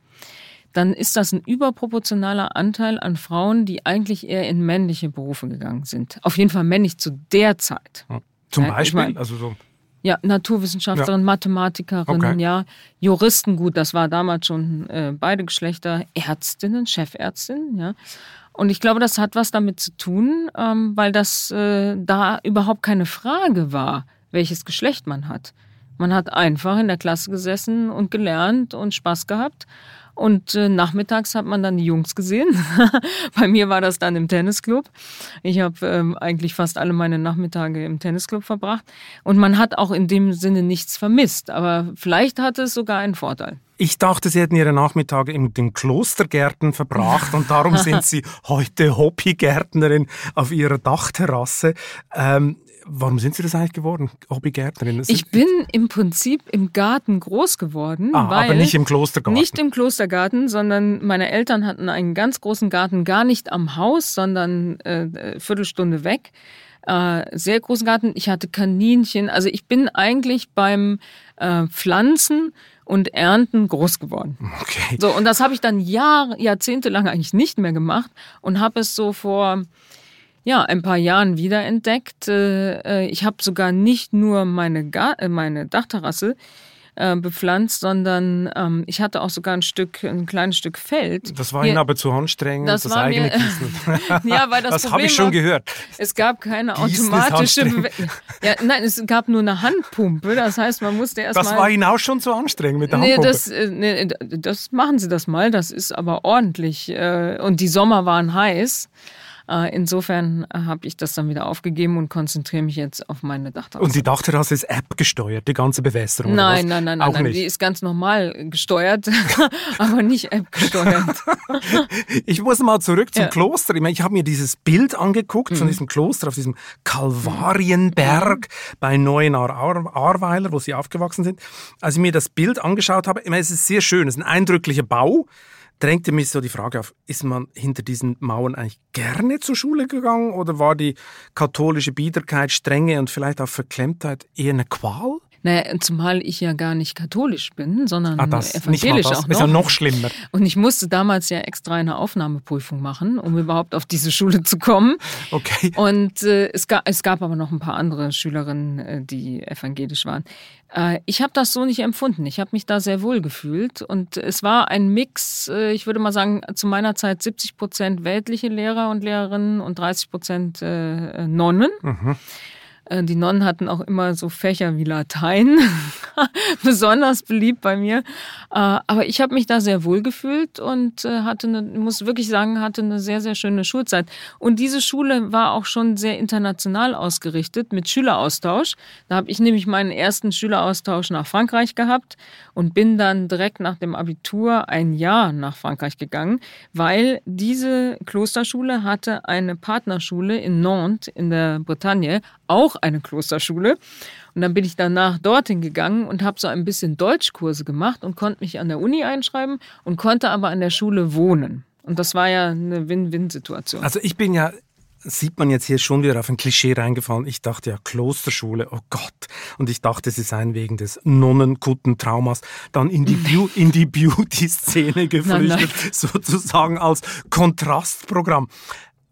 Dann ist das ein überproportionaler Anteil an Frauen, die eigentlich eher in männliche Berufe gegangen sind. Auf jeden Fall männlich zu der Zeit. Zum Beispiel? Ich mein, also so ja, Naturwissenschaftlerin, ja. Mathematikerin, okay. ja, Juristen, gut, das war damals schon äh, beide Geschlechter, Ärztinnen, Chefärztin, ja. Und ich glaube, das hat was damit zu tun, ähm, weil das äh, da überhaupt keine Frage war, welches Geschlecht man hat. Man hat einfach in der Klasse gesessen und gelernt und Spaß gehabt. Und äh, nachmittags hat man dann die Jungs gesehen. Bei mir war das dann im Tennisclub. Ich habe ähm, eigentlich fast alle meine Nachmittage im Tennisclub verbracht. Und man hat auch in dem Sinne nichts vermisst. Aber vielleicht hatte es sogar einen Vorteil. Ich dachte, Sie hätten Ihre Nachmittage in den Klostergärten verbracht und darum sind Sie heute Hobbygärtnerin auf Ihrer Dachterrasse. Ähm, warum sind Sie das eigentlich geworden, Hobbygärtnerin? Ich bin im Prinzip im Garten groß geworden. Ah, aber nicht im Klostergarten. Nicht im Klostergarten, sondern meine Eltern hatten einen ganz großen Garten, gar nicht am Haus, sondern äh, Viertelstunde weg. Äh, sehr großen Garten. Ich hatte Kaninchen. Also ich bin eigentlich beim äh, Pflanzen und Ernten groß geworden. Okay. So, und das habe ich dann Jahre, jahrzehntelang eigentlich nicht mehr gemacht und habe es so vor ja, ein paar Jahren wiederentdeckt. Äh, ich habe sogar nicht nur meine, äh, meine Dachterrasse äh, bepflanzt, sondern ähm, ich hatte auch sogar ein Stück, ein kleines Stück Feld. Das war Ihnen aber zu anstrengend, das, das eigene mir, Gießen. ja, weil das, das habe ich schon war, gehört. Es gab keine Gießen automatische ja, Nein, es gab nur eine Handpumpe. Das heißt, man musste erst Das mal, war Ihnen auch schon zu anstrengend mit der nee, Handpumpe? Das, äh, nee, das machen Sie das mal. Das ist aber ordentlich. Äh, und die Sommer waren heiß. Äh, insofern äh, habe ich das dann wieder aufgegeben und konzentriere mich jetzt auf meine Dachterrasse. Und die Dachterrasse ist App gesteuert, die ganze Bewässerung? Nein, nein, nein, nein, nein. Die ist ganz normal gesteuert, aber nicht App gesteuert. ich muss mal zurück zum ja. Kloster. Ich, meine, ich habe mir dieses Bild angeguckt mhm. von diesem Kloster auf diesem Kalvarienberg mhm. bei Neuenahr-Ahrweiler, wo Sie aufgewachsen sind. Als ich mir das Bild angeschaut habe, ich meine, es ist sehr schön, es ist ein eindrücklicher Bau drängte mich so die Frage auf, ist man hinter diesen Mauern eigentlich gerne zur Schule gegangen oder war die katholische Biederkeit, Strenge und vielleicht auch Verklemmtheit eher eine Qual? Naja, zumal ich ja gar nicht katholisch bin, sondern ah, das, evangelisch das. auch noch. Ist ja noch schlimmer. Und ich musste damals ja extra eine Aufnahmeprüfung machen, um überhaupt auf diese Schule zu kommen. Okay. Und äh, es, gab, es gab aber noch ein paar andere Schülerinnen, äh, die evangelisch waren. Äh, ich habe das so nicht empfunden. Ich habe mich da sehr wohl gefühlt. Und es war ein Mix, äh, ich würde mal sagen, zu meiner Zeit 70 Prozent weltliche Lehrer und Lehrerinnen und 30 Prozent äh, Nonnen. Mhm. Äh, die Nonnen hatten auch immer so Fächer wie Latein, besonders beliebt bei mir. Äh, aber ich habe mich da sehr wohl gefühlt und äh, hatte, eine, muss wirklich sagen, hatte eine sehr, sehr schöne Schulzeit. Und diese Schule war auch schon sehr international ausgerichtet mit Schüleraustausch. Da habe ich nämlich meinen ersten Schüleraustausch nach Frankreich gehabt und bin dann direkt nach dem Abitur ein Jahr nach Frankreich gegangen, weil diese Klosterschule hatte eine Partnerschule in Nantes in der Bretagne, auch eine Klosterschule. Und dann bin ich danach dorthin gegangen und habe so ein bisschen Deutschkurse gemacht und konnte mich an der Uni einschreiben und konnte aber an der Schule wohnen. Und das war ja eine Win-Win-Situation. Also ich bin ja sieht man jetzt hier schon wieder auf ein Klischee reingefallen. Ich dachte ja, Klosterschule, oh Gott. Und ich dachte, sie seien wegen des Nonnenkutten-Traumas dann in die, in die Beauty-Szene geflüchtet, nein, nein. sozusagen als Kontrastprogramm.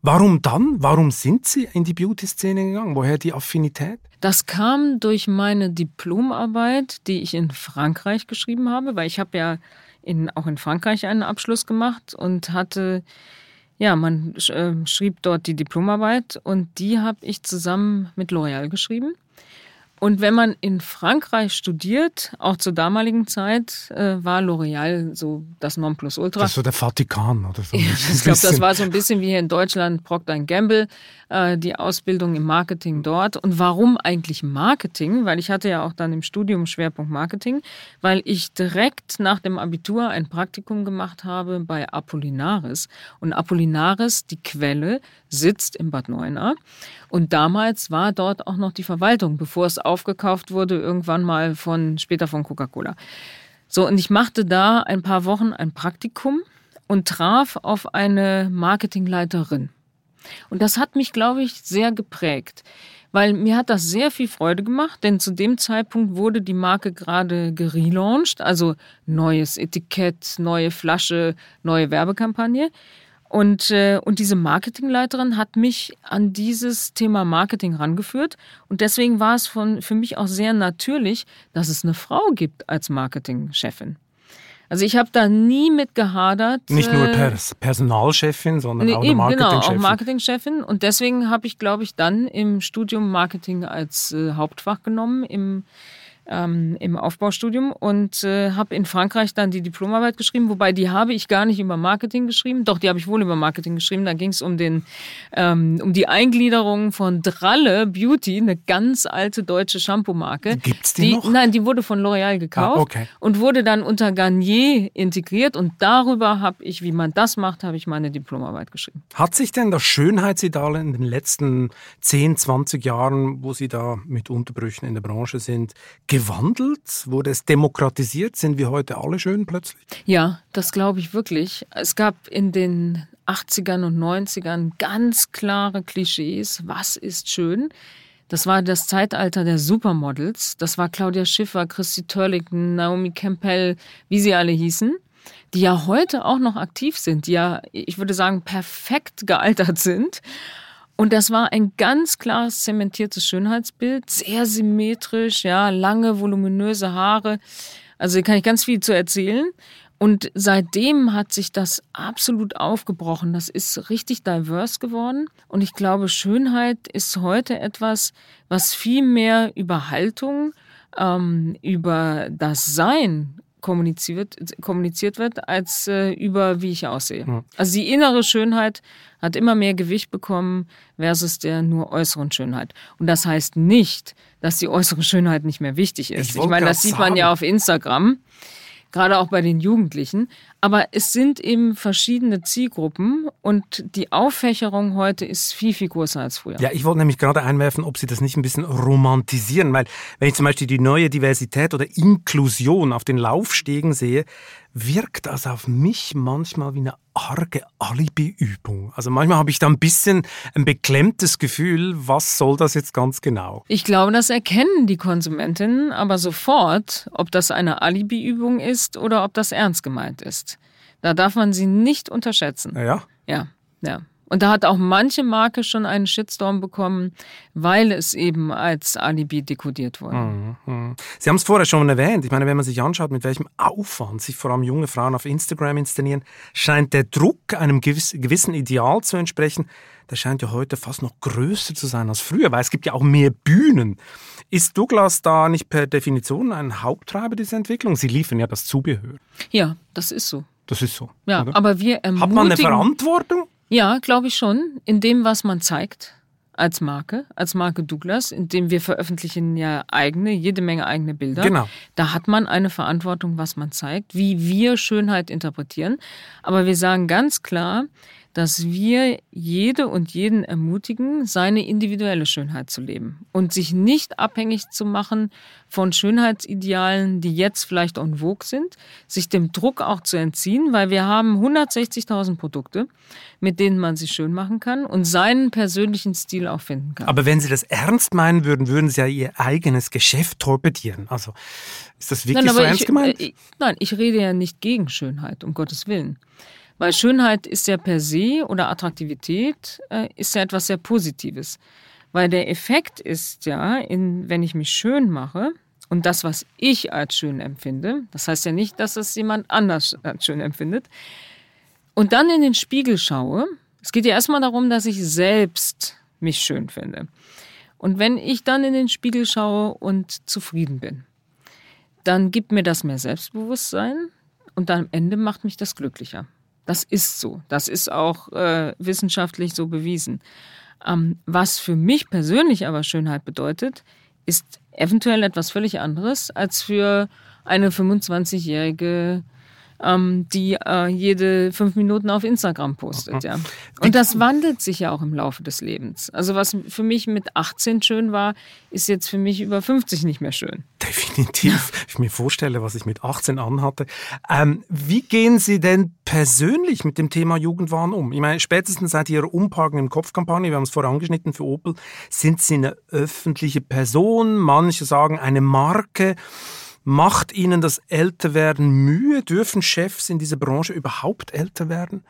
Warum dann? Warum sind Sie in die Beauty-Szene gegangen? Woher die Affinität? Das kam durch meine Diplomarbeit, die ich in Frankreich geschrieben habe, weil ich habe ja in, auch in Frankreich einen Abschluss gemacht und hatte ja, man äh, schrieb dort die Diplomarbeit und die habe ich zusammen mit L'Oréal geschrieben. Und wenn man in Frankreich studiert, auch zur damaligen Zeit, äh, war L'Oréal so das Nonplusultra. Das so der Vatikan oder so. Ja, ich glaube, das war so ein bisschen wie hier in Deutschland Procter Gamble, äh, die Ausbildung im Marketing dort. Und warum eigentlich Marketing? Weil ich hatte ja auch dann im Studium Schwerpunkt Marketing, weil ich direkt nach dem Abitur ein Praktikum gemacht habe bei Apollinaris. Und Apollinaris, die Quelle, sitzt in Bad Neuenahr. Und damals war dort auch noch die Verwaltung, bevor es aufgekauft wurde, irgendwann mal von, später von Coca-Cola. So, und ich machte da ein paar Wochen ein Praktikum und traf auf eine Marketingleiterin. Und das hat mich, glaube ich, sehr geprägt, weil mir hat das sehr viel Freude gemacht, denn zu dem Zeitpunkt wurde die Marke gerade gelauncht, also neues Etikett, neue Flasche, neue Werbekampagne. Und, äh, und diese Marketingleiterin hat mich an dieses Thema Marketing rangeführt. Und deswegen war es von, für mich auch sehr natürlich, dass es eine Frau gibt als Marketingchefin. Also ich habe da nie mit gehadert. Nicht nur äh, Pers Personalchefin, sondern nee, auch eben, Marketingchefin. Genau, auch Marketingchefin. Und deswegen habe ich, glaube ich, dann im Studium Marketing als äh, Hauptfach genommen im ähm, im Aufbaustudium und äh, habe in Frankreich dann die Diplomarbeit geschrieben, wobei die habe ich gar nicht über Marketing geschrieben, doch die habe ich wohl über Marketing geschrieben. Da ging es um den ähm, um die Eingliederung von Dralle Beauty, eine ganz alte deutsche Shampoo-Marke. Gibt's die, die noch? Nein, die wurde von L'Oreal gekauft ah, okay. und wurde dann unter Garnier integriert und darüber habe ich, wie man das macht, habe ich meine Diplomarbeit geschrieben. Hat sich denn das Schönheitsideal in den letzten 10, 20 Jahren, wo Sie da mit Unterbrüchen in der Branche sind, gewandelt? Wurde es demokratisiert? Sind wir heute alle schön plötzlich? Ja, das glaube ich wirklich. Es gab in den 80ern und 90ern ganz klare Klischees. Was ist schön? Das war das Zeitalter der Supermodels. Das war Claudia Schiffer, Christy Turlington, Naomi Campbell, wie sie alle hießen, die ja heute auch noch aktiv sind, die ja, ich würde sagen, perfekt gealtert sind. Und das war ein ganz klares zementiertes Schönheitsbild, sehr symmetrisch, ja, lange, voluminöse Haare. Also hier kann ich ganz viel zu erzählen. Und seitdem hat sich das absolut aufgebrochen. Das ist richtig divers geworden. Und ich glaube, Schönheit ist heute etwas, was viel mehr über Haltung, ähm, über das Sein kommuniziert, kommuniziert wird, als äh, über wie ich aussehe. Ja. Also die innere Schönheit hat immer mehr Gewicht bekommen versus der nur äußeren Schönheit. Und das heißt nicht, dass die äußere Schönheit nicht mehr wichtig ist. Ich, ich meine, das sieht man ja auf Instagram gerade auch bei den Jugendlichen. Aber es sind eben verschiedene Zielgruppen und die Auffächerung heute ist viel, viel größer als früher. Ja, ich wollte nämlich gerade einwerfen, ob Sie das nicht ein bisschen romantisieren, weil wenn ich zum Beispiel die neue Diversität oder Inklusion auf den Laufstegen sehe, wirkt das auf mich manchmal wie eine arge Alibi-Übung. Also manchmal habe ich da ein bisschen ein beklemmtes Gefühl, was soll das jetzt ganz genau? Ich glaube, das erkennen die Konsumentinnen aber sofort, ob das eine Alibi-Übung ist oder ob das ernst gemeint ist. Da darf man sie nicht unterschätzen. Ja? Ja, ja. Und da hat auch manche Marke schon einen Shitstorm bekommen, weil es eben als Alibi dekodiert wurde. Mhm, mhm. Sie haben es vorher schon erwähnt. Ich meine, wenn man sich anschaut, mit welchem Aufwand sich vor allem junge Frauen auf Instagram inszenieren, scheint der Druck einem gewissen Ideal zu entsprechen. Der scheint ja heute fast noch größer zu sein als früher, weil es gibt ja auch mehr Bühnen. Ist Douglas da nicht per Definition ein Haupttreiber dieser Entwicklung? Sie liefern ja das Zubehör. Ja, das ist so. Das ist so. Ja, oder? aber wir ermutigen... Hat man eine Verantwortung? Ja, glaube ich schon. In dem, was man zeigt als Marke, als Marke Douglas, in dem wir veröffentlichen ja eigene, jede Menge eigene Bilder. Genau. Da hat man eine Verantwortung, was man zeigt, wie wir Schönheit interpretieren. Aber wir sagen ganz klar, dass wir jede und jeden ermutigen, seine individuelle Schönheit zu leben und sich nicht abhängig zu machen von Schönheitsidealen, die jetzt vielleicht en vogue sind, sich dem Druck auch zu entziehen, weil wir haben 160.000 Produkte, mit denen man sich schön machen kann und seinen persönlichen Stil auch finden kann. Aber wenn Sie das ernst meinen würden, würden Sie ja Ihr eigenes Geschäft torpedieren. Also ist das wirklich nein, so ernst gemeint? Ich, äh, nein, ich rede ja nicht gegen Schönheit, um Gottes Willen. Weil Schönheit ist ja per se oder Attraktivität äh, ist ja etwas sehr Positives. Weil der Effekt ist ja, in, wenn ich mich schön mache und das, was ich als schön empfinde, das heißt ja nicht, dass es jemand anders als schön empfindet, und dann in den Spiegel schaue, es geht ja erstmal darum, dass ich selbst mich schön finde. Und wenn ich dann in den Spiegel schaue und zufrieden bin, dann gibt mir das mehr Selbstbewusstsein und dann am Ende macht mich das glücklicher. Das ist so. Das ist auch äh, wissenschaftlich so bewiesen. Ähm, was für mich persönlich aber Schönheit bedeutet, ist eventuell etwas völlig anderes als für eine 25-jährige ähm, die äh, jede fünf Minuten auf Instagram postet. Ja. Und das wandelt sich ja auch im Laufe des Lebens. Also was für mich mit 18 schön war, ist jetzt für mich über 50 nicht mehr schön. Definitiv. Ich mir vorstelle, was ich mit 18 anhatte. Ähm, wie gehen Sie denn persönlich mit dem Thema Jugendwahn um? Ich meine, spätestens seit Ihrer Umparken im Kopfkampagne, wir haben es vorher angeschnitten für Opel, sind Sie eine öffentliche Person, manche sagen eine Marke. Macht Ihnen das Älterwerden Mühe? Dürfen Chefs in dieser Branche überhaupt älter werden?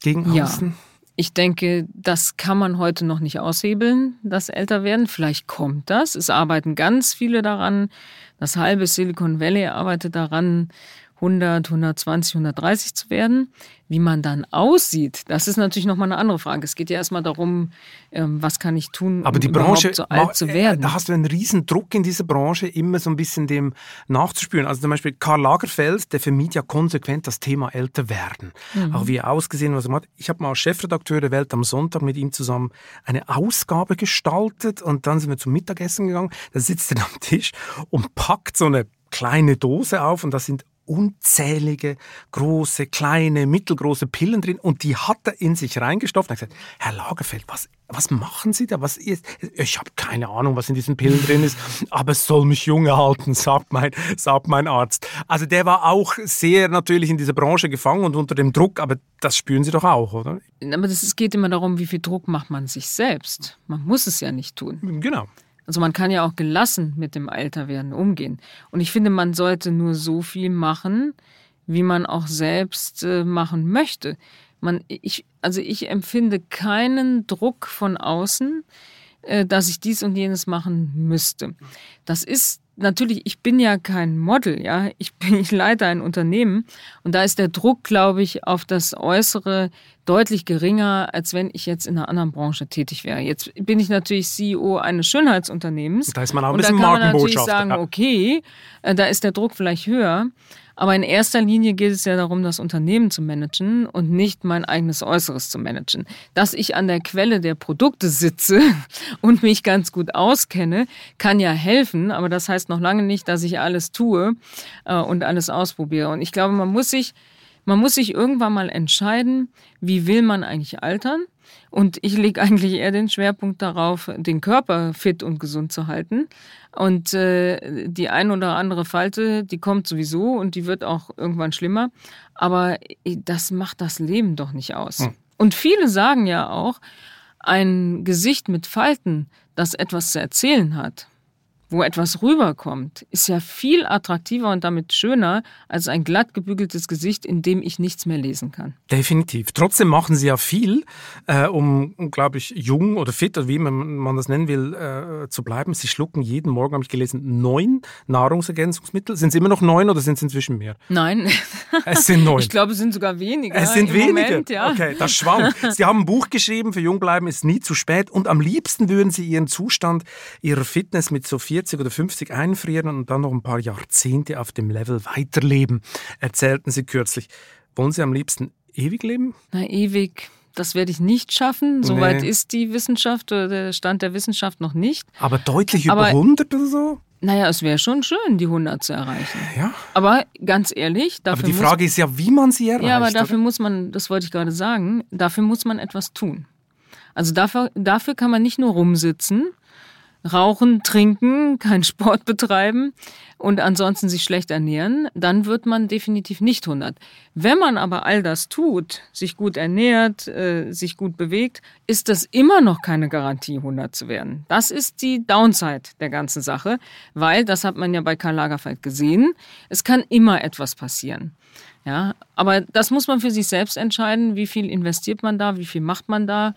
Gegen außen? Ja. Ich denke, das kann man heute noch nicht aushebeln, das Älterwerden. Vielleicht kommt das. Es arbeiten ganz viele daran. Das halbe Silicon Valley arbeitet daran. 100, 120, 130 zu werden. Wie man dann aussieht, das ist natürlich nochmal eine andere Frage. Es geht ja erstmal darum, ähm, was kann ich tun, Aber die um Branche, so alt zu werden. Da hast du einen riesen Druck in dieser Branche, immer so ein bisschen dem nachzuspüren. Also zum Beispiel Karl Lagerfeld, der vermied ja konsequent das Thema älter werden. Mhm. Auch wie er ausgesehen was er macht. Ich habe mal als Chefredakteur der Welt am Sonntag mit ihm zusammen eine Ausgabe gestaltet und dann sind wir zum Mittagessen gegangen. Da sitzt er am Tisch und packt so eine kleine Dose auf und da sind unzählige große, kleine, mittelgroße Pillen drin und die hat er in sich reingestopft. Und hat gesagt, Herr Lagerfeld, was, was machen Sie da? Was ist? Ich habe keine Ahnung, was in diesen Pillen drin ist, aber es soll mich jung erhalten, sagt mein, sagt mein Arzt. Also der war auch sehr natürlich in dieser Branche gefangen und unter dem Druck, aber das spüren Sie doch auch, oder? Aber es geht immer darum, wie viel Druck macht man sich selbst. Man muss es ja nicht tun. Genau. Also man kann ja auch gelassen mit dem Alterwerden umgehen. Und ich finde, man sollte nur so viel machen, wie man auch selbst äh, machen möchte. Man, ich, also ich empfinde keinen Druck von außen, äh, dass ich dies und jenes machen müsste. Das ist natürlich, ich bin ja kein Model, ja. Ich bin, ich leite ein Unternehmen und da ist der Druck, glaube ich, auf das Äußere deutlich geringer, als wenn ich jetzt in einer anderen Branche tätig wäre. Jetzt bin ich natürlich CEO eines Schönheitsunternehmens. Da ist man auch ein bisschen und da kann man natürlich sagen, okay, äh, da ist der Druck vielleicht höher. Aber in erster Linie geht es ja darum, das Unternehmen zu managen und nicht mein eigenes Äußeres zu managen. Dass ich an der Quelle der Produkte sitze und mich ganz gut auskenne, kann ja helfen, aber das heißt noch lange nicht, dass ich alles tue äh, und alles ausprobiere. Und ich glaube, man muss sich man muss sich irgendwann mal entscheiden, wie will man eigentlich altern. Und ich lege eigentlich eher den Schwerpunkt darauf, den Körper fit und gesund zu halten. Und äh, die ein oder andere Falte, die kommt sowieso und die wird auch irgendwann schlimmer. Aber das macht das Leben doch nicht aus. Hm. Und viele sagen ja auch, ein Gesicht mit Falten, das etwas zu erzählen hat, wo etwas rüberkommt, ist ja viel attraktiver und damit schöner als ein glatt gebügeltes Gesicht, in dem ich nichts mehr lesen kann. Definitiv. Trotzdem machen Sie ja viel, äh, um, glaube ich, jung oder fit oder wie man, das nennen will, äh, zu bleiben. Sie schlucken jeden Morgen, habe ich gelesen, neun Nahrungsergänzungsmittel. Sind es immer noch neun oder sind es inzwischen mehr? Nein. Es sind neun. Ich glaube, es sind sogar weniger. Es sind weniger. Moment, ja. Okay, das schwankt. Sie haben ein Buch geschrieben, für Jungbleiben ist nie zu spät und am liebsten würden Sie Ihren Zustand Ihrer Fitness mit so 40 oder 50 einfrieren und dann noch ein paar Jahrzehnte auf dem Level weiterleben, erzählten Sie kürzlich. Wollen Sie am liebsten ewig leben? Na, ewig. Das werde ich nicht schaffen. Soweit nee. ist die Wissenschaft oder der Stand der Wissenschaft noch nicht. Aber deutlich über Aber 100 oder so? Naja, es wäre schon schön, die 100 zu erreichen. Ja. Aber ganz ehrlich, dafür Aber die muss, Frage ist ja, wie man sie erreicht. Ja, aber dafür oder? muss man, das wollte ich gerade sagen, dafür muss man etwas tun. Also dafür, dafür kann man nicht nur rumsitzen, rauchen, trinken, keinen Sport betreiben und ansonsten sich schlecht ernähren, dann wird man definitiv nicht 100. Wenn man aber all das tut, sich gut ernährt, äh, sich gut bewegt, ist das immer noch keine Garantie, 100 zu werden. Das ist die Downside der ganzen Sache, weil, das hat man ja bei Karl Lagerfeld gesehen, es kann immer etwas passieren. Ja, aber das muss man für sich selbst entscheiden, wie viel investiert man da, wie viel macht man da.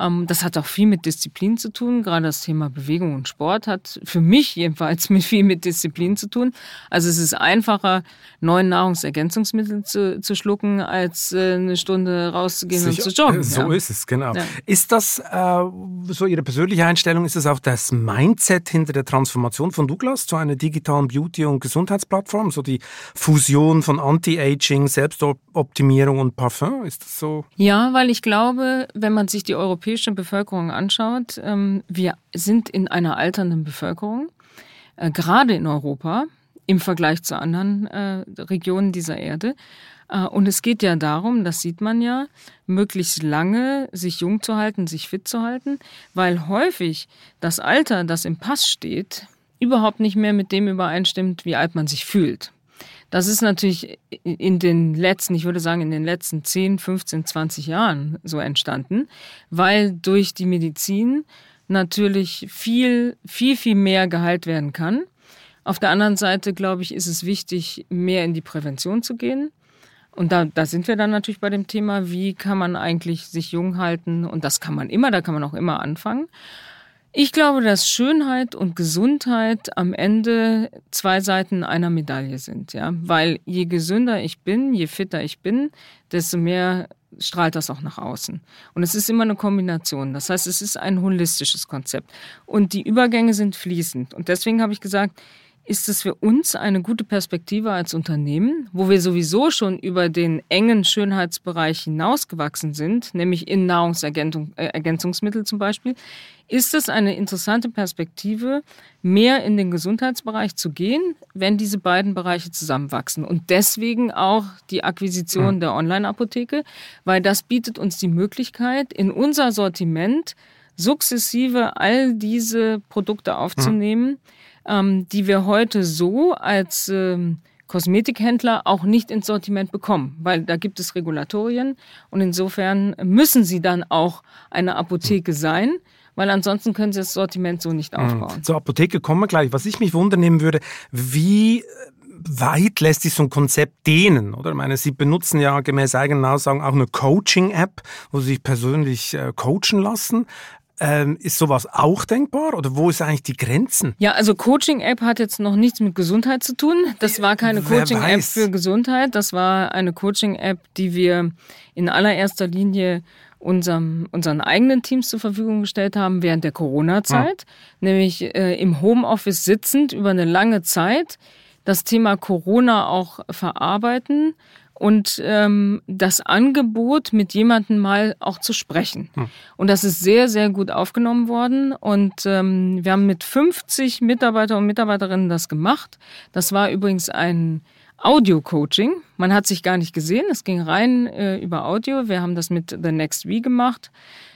Ähm, das hat auch viel mit Disziplin zu tun. Gerade das Thema Bewegung und Sport hat für mich jedenfalls mit viel mit Disziplin zu tun. Also es ist einfacher, neun Nahrungsergänzungsmittel zu, zu schlucken, als äh, eine Stunde rauszugehen Sicher, und zu joggen. So ja. ist es, genau. Ja. Ist das äh, so Ihre persönliche Einstellung, ist das auch das Mindset hinter der Transformation von Douglas zu einer digitalen Beauty- und Gesundheitsplattform? So die Fusion von Anti-Aging, Selbstoptimierung und Parfum? Ist das so? Ja, weil ich glaube, wenn man sich die europäische Bevölkerung anschaut, ähm, wir sind in einer alternden Bevölkerung, äh, gerade in Europa im Vergleich zu anderen äh, Regionen dieser Erde. Äh, und es geht ja darum, das sieht man ja, möglichst lange sich jung zu halten, sich fit zu halten, weil häufig das Alter, das im Pass steht, überhaupt nicht mehr mit dem übereinstimmt, wie alt man sich fühlt. Das ist natürlich in den letzten, ich würde sagen, in den letzten 10, 15, 20 Jahren so entstanden, weil durch die Medizin natürlich viel, viel, viel mehr geheilt werden kann. Auf der anderen Seite, glaube ich, ist es wichtig, mehr in die Prävention zu gehen. Und da, da sind wir dann natürlich bei dem Thema, wie kann man eigentlich sich jung halten? Und das kann man immer, da kann man auch immer anfangen. Ich glaube, dass Schönheit und Gesundheit am Ende zwei Seiten einer Medaille sind, ja. Weil je gesünder ich bin, je fitter ich bin, desto mehr strahlt das auch nach außen. Und es ist immer eine Kombination. Das heißt, es ist ein holistisches Konzept. Und die Übergänge sind fließend. Und deswegen habe ich gesagt, ist es für uns eine gute Perspektive als Unternehmen, wo wir sowieso schon über den engen Schönheitsbereich hinausgewachsen sind, nämlich in Nahrungsergänzungsmittel zum Beispiel, ist es eine interessante Perspektive, mehr in den Gesundheitsbereich zu gehen, wenn diese beiden Bereiche zusammenwachsen. Und deswegen auch die Akquisition der Online-Apotheke, weil das bietet uns die Möglichkeit, in unser Sortiment sukzessive all diese Produkte aufzunehmen, ähm, die wir heute so als ähm, Kosmetikhändler auch nicht ins Sortiment bekommen, weil da gibt es Regulatorien und insofern müssen sie dann auch eine Apotheke sein, weil ansonsten können sie das Sortiment so nicht aufbauen. Zur Apotheke kommen wir gleich. Was ich mich wundern nehmen würde, wie weit lässt sich so ein Konzept dehnen? Oder? Ich meine, Sie benutzen ja gemäß eigenen Aussagen auch eine Coaching-App, wo Sie sich persönlich äh, coachen lassen. Ähm, ist sowas auch denkbar oder wo ist eigentlich die Grenzen? Ja, also Coaching-App hat jetzt noch nichts mit Gesundheit zu tun. Das war keine Coaching-App für Gesundheit. Das war eine Coaching-App, die wir in allererster Linie unserem, unseren eigenen Teams zur Verfügung gestellt haben während der Corona-Zeit, nämlich äh, im Homeoffice sitzend über eine lange Zeit das Thema Corona auch verarbeiten und ähm, das Angebot mit jemandem mal auch zu sprechen. Und das ist sehr, sehr gut aufgenommen worden. Und ähm, wir haben mit 50 Mitarbeiter und Mitarbeiterinnen das gemacht. Das war übrigens ein Audio-Coaching. Man hat sich gar nicht gesehen. Es ging rein äh, über Audio. Wir haben das mit The Next We gemacht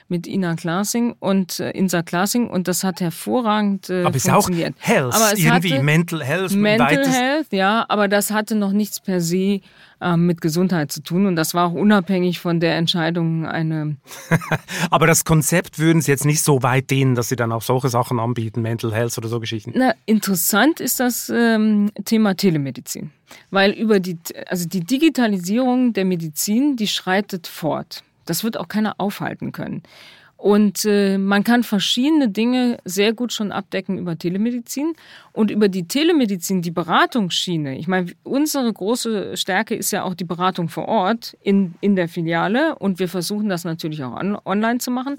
mit Ina Klasing und äh, Insa Klasing und das hat hervorragend äh, Aber ist auch funktioniert. Health, aber es irgendwie Mental Health. Mental Health, ja, aber das hatte noch nichts per se ähm, mit Gesundheit zu tun und das war auch unabhängig von der Entscheidung, eine Aber das Konzept würden Sie jetzt nicht so weit dehnen, dass Sie dann auch solche Sachen anbieten, Mental Health oder so Geschichten. Na, interessant ist das ähm, Thema Telemedizin, weil über die, also die Digitalisierung der Medizin, die schreitet fort. Das wird auch keiner aufhalten können. Und äh, man kann verschiedene Dinge sehr gut schon abdecken über Telemedizin. Und über die Telemedizin, die Beratungsschiene, ich meine, unsere große Stärke ist ja auch die Beratung vor Ort in, in der Filiale. Und wir versuchen das natürlich auch on, online zu machen.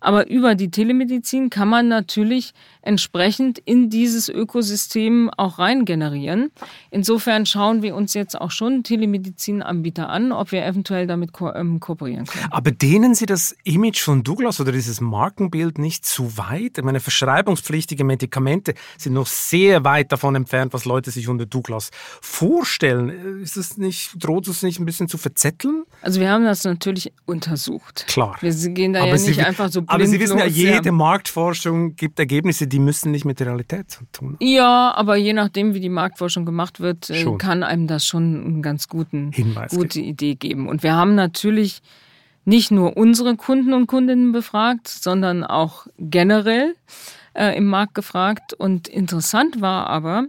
Aber über die Telemedizin kann man natürlich entsprechend in dieses Ökosystem auch rein generieren. Insofern schauen wir uns jetzt auch schon Telemedizinanbieter an, ob wir eventuell damit ko ähm, kooperieren können. Aber dehnen Sie das Image von Douglas oder dieses Markenbild nicht zu weit? Ich meine, verschreibungspflichtige Medikamente sind noch sehr weit davon entfernt, was Leute sich unter Douglas vorstellen. Ist es nicht, droht es nicht ein bisschen zu verzetteln? Also wir haben das natürlich untersucht. Klar. Wir gehen da aber ja nicht einfach so Aber Sie wissen ja, jede Marktforschung gibt Ergebnisse, die müssen nicht mit der Realität zu tun. Ja, aber je nachdem, wie die Marktforschung gemacht wird, äh, schon. kann einem das schon einen ganz guten Hinweis gute geben. Idee geben. Und wir haben natürlich nicht nur unsere Kunden und Kundinnen befragt, sondern auch generell äh, im Markt gefragt. Und interessant war aber,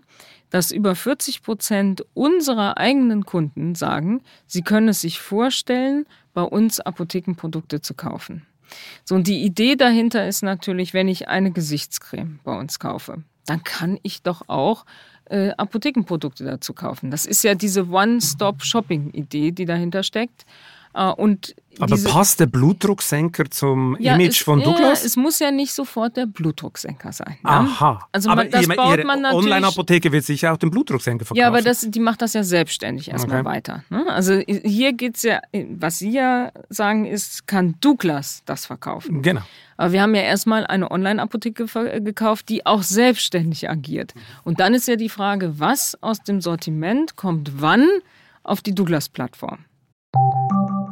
dass über 40 Prozent unserer eigenen Kunden sagen, sie können es sich vorstellen, bei uns Apothekenprodukte zu kaufen. So, und die Idee dahinter ist natürlich, wenn ich eine Gesichtscreme bei uns kaufe, dann kann ich doch auch äh, Apothekenprodukte dazu kaufen. Das ist ja diese One-Stop-Shopping-Idee, die dahinter steckt. Äh, und aber passt der Blutdrucksenker zum ja, Image es, von Douglas? Ja, es muss ja nicht sofort der Blutdrucksenker sein. Ja? Aha. Also aber das baut ihre man natürlich. Online-Apotheke wird sicher auch den Blutdrucksenker verkaufen. Ja, aber das, die macht das ja selbstständig erstmal okay. weiter. Ne? Also hier geht es ja, was Sie ja sagen, ist, kann Douglas das verkaufen? Genau. Aber wir haben ja erstmal eine Online-Apotheke gekauft, die auch selbstständig agiert. Und dann ist ja die Frage, was aus dem Sortiment kommt wann auf die Douglas-Plattform?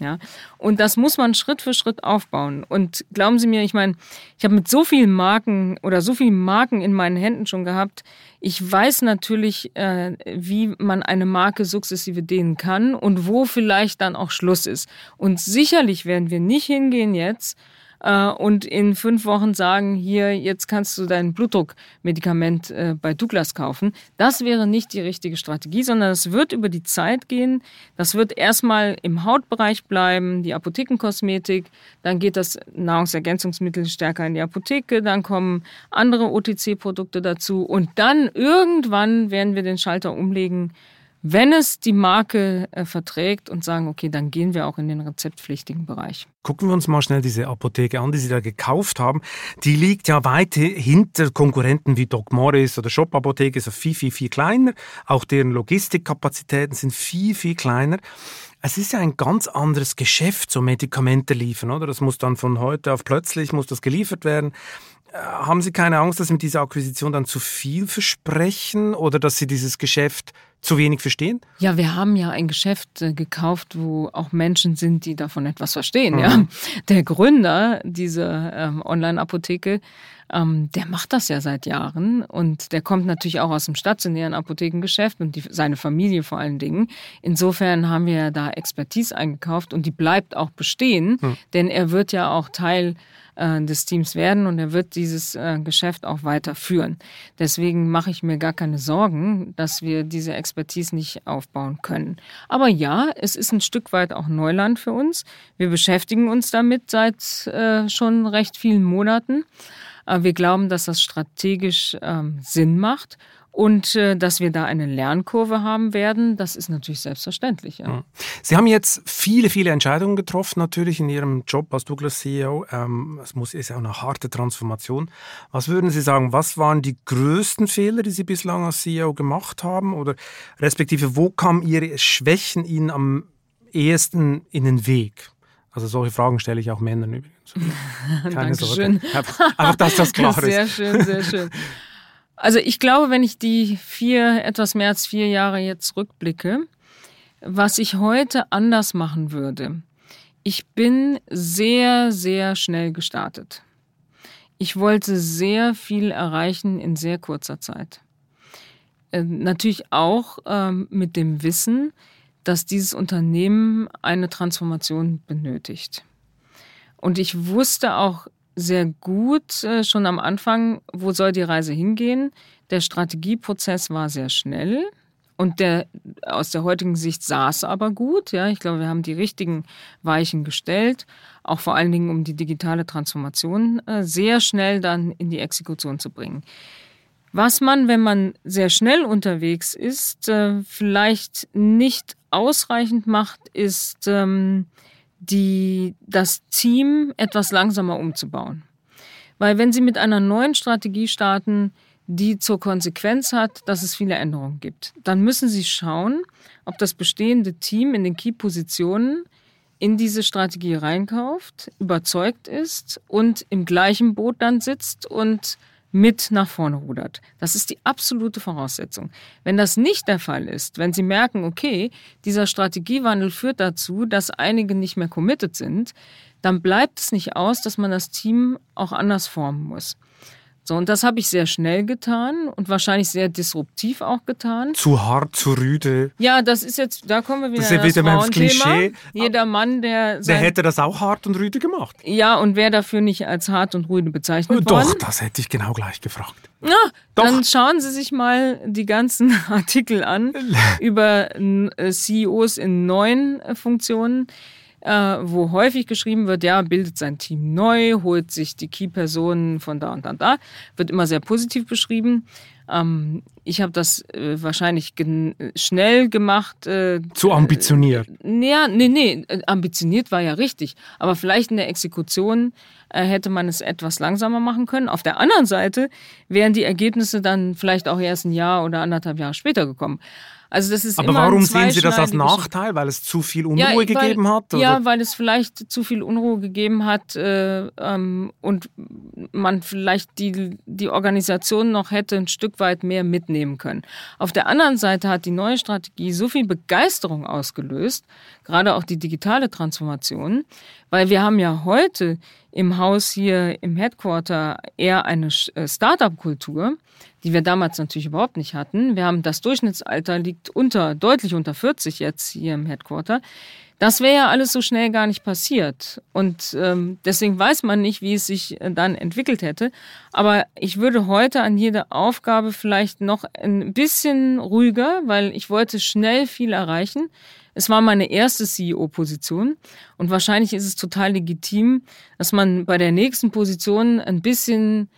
Ja, und das muss man Schritt für Schritt aufbauen. Und glauben Sie mir, ich meine, ich habe mit so vielen Marken oder so vielen Marken in meinen Händen schon gehabt. Ich weiß natürlich, äh, wie man eine Marke sukzessive dehnen kann und wo vielleicht dann auch Schluss ist. Und sicherlich werden wir nicht hingehen jetzt äh, und in fünf Wochen sagen, hier, jetzt kannst du dein Blutdruckmedikament äh, bei Douglas kaufen. Das wäre nicht die richtige Strategie, sondern es wird über die Zeit gehen. Das wird erstmal im Hautbereich bleiben, die Apothekenkosmetik, dann geht das Nahrungsergänzungsmittel stärker in die Apotheke, dann kommen andere OTC-Produkte dazu und dann irgendwann werden wir den Schalter umlegen wenn es die Marke äh, verträgt und sagen, okay, dann gehen wir auch in den rezeptpflichtigen Bereich. Gucken wir uns mal schnell diese Apotheke an, die Sie da gekauft haben. Die liegt ja weit hinter Konkurrenten wie Doc Morris oder Shop Apotheke, ist viel, viel, viel kleiner. Auch deren Logistikkapazitäten sind viel, viel kleiner. Es ist ja ein ganz anderes Geschäft, so Medikamente liefern, oder? Das muss dann von heute auf plötzlich, muss das geliefert werden. Äh, haben Sie keine Angst, dass Sie mit dieser Akquisition dann zu viel versprechen oder dass Sie dieses Geschäft zu wenig verstehen? Ja, wir haben ja ein Geschäft äh, gekauft, wo auch Menschen sind, die davon etwas verstehen. Mhm. Ja. Der Gründer dieser ähm, Online-Apotheke, ähm, der macht das ja seit Jahren und der kommt natürlich auch aus dem stationären Apothekengeschäft und die, seine Familie vor allen Dingen. Insofern haben wir da Expertise eingekauft und die bleibt auch bestehen, mhm. denn er wird ja auch Teil äh, des Teams werden und er wird dieses äh, Geschäft auch weiterführen. Deswegen mache ich mir gar keine Sorgen, dass wir diese Expertise nicht aufbauen können. Aber ja, es ist ein Stück weit auch Neuland für uns. Wir beschäftigen uns damit seit äh, schon recht vielen Monaten. Wir glauben, dass das strategisch ähm, Sinn macht und äh, dass wir da eine Lernkurve haben werden, das ist natürlich selbstverständlich. Ja. Sie haben jetzt viele, viele Entscheidungen getroffen, natürlich in Ihrem Job als Douglas CEO. Ähm, es muss, ist ja auch eine harte Transformation. Was würden Sie sagen, was waren die größten Fehler, die Sie bislang als CEO gemacht haben? Oder respektive, wo kamen Ihre Schwächen Ihnen am ehesten in den Weg? Also solche Fragen stelle ich auch Männern übrigens. Keine Sorge. Einfach, dass das klar ist. Sehr schön, sehr schön. Also ich glaube, wenn ich die vier, etwas mehr als vier Jahre jetzt rückblicke, was ich heute anders machen würde. Ich bin sehr, sehr schnell gestartet. Ich wollte sehr viel erreichen in sehr kurzer Zeit. Äh, natürlich auch ähm, mit dem Wissen, dass dieses Unternehmen eine Transformation benötigt. Und ich wusste auch sehr gut äh, schon am Anfang, wo soll die Reise hingehen. Der Strategieprozess war sehr schnell und der aus der heutigen Sicht saß aber gut. Ja, ich glaube, wir haben die richtigen Weichen gestellt, auch vor allen Dingen um die digitale Transformation äh, sehr schnell dann in die Exekution zu bringen. Was man, wenn man sehr schnell unterwegs ist, äh, vielleicht nicht ausreichend macht, ist ähm, die, das Team etwas langsamer umzubauen. Weil wenn Sie mit einer neuen Strategie starten, die zur Konsequenz hat, dass es viele Änderungen gibt, dann müssen Sie schauen, ob das bestehende Team in den Key-Positionen in diese Strategie reinkauft, überzeugt ist und im gleichen Boot dann sitzt und mit nach vorne rudert. Das ist die absolute Voraussetzung. Wenn das nicht der Fall ist, wenn Sie merken, okay, dieser Strategiewandel führt dazu, dass einige nicht mehr committed sind, dann bleibt es nicht aus, dass man das Team auch anders formen muss. So, und das habe ich sehr schnell getan und wahrscheinlich sehr disruptiv auch getan. Zu hart, zu rüde. Ja, das ist jetzt, da kommen wir wieder das ist wieder das Klischee. Jeder Mann, der... Der hätte das auch hart und rüde gemacht. Ja, und wer dafür nicht als hart und rüde bezeichnet Doch, worden? das hätte ich genau gleich gefragt. Ja, Doch. dann schauen Sie sich mal die ganzen Artikel an über äh, CEOs in neuen äh, Funktionen äh, wo häufig geschrieben wird, ja, bildet sein Team neu, holt sich die Key-Personen von da und da und da, wird immer sehr positiv beschrieben. Ähm, ich habe das äh, wahrscheinlich schnell gemacht. Äh, Zu ambitioniert. Äh, ja, nee, nee, ambitioniert war ja richtig. Aber vielleicht in der Exekution äh, hätte man es etwas langsamer machen können. Auf der anderen Seite wären die Ergebnisse dann vielleicht auch erst ein Jahr oder anderthalb Jahre später gekommen. Also das ist Aber warum sehen Sie das als Nachteil? Weil es zu viel Unruhe ja, weil, gegeben hat? Oder? Ja, weil es vielleicht zu viel Unruhe gegeben hat äh, ähm, und man vielleicht die, die Organisation noch hätte ein Stück weit mehr mitnehmen können. Auf der anderen Seite hat die neue Strategie so viel Begeisterung ausgelöst, gerade auch die digitale Transformation, weil wir haben ja heute im Haus hier im Headquarter eher eine äh, Startup-Kultur die wir damals natürlich überhaupt nicht hatten. Wir haben das Durchschnittsalter liegt unter, deutlich unter 40 jetzt hier im Headquarter. Das wäre ja alles so schnell gar nicht passiert. Und ähm, deswegen weiß man nicht, wie es sich äh, dann entwickelt hätte. Aber ich würde heute an jede Aufgabe vielleicht noch ein bisschen ruhiger, weil ich wollte schnell viel erreichen. Es war meine erste CEO-Position und wahrscheinlich ist es total legitim, dass man bei der nächsten Position ein bisschen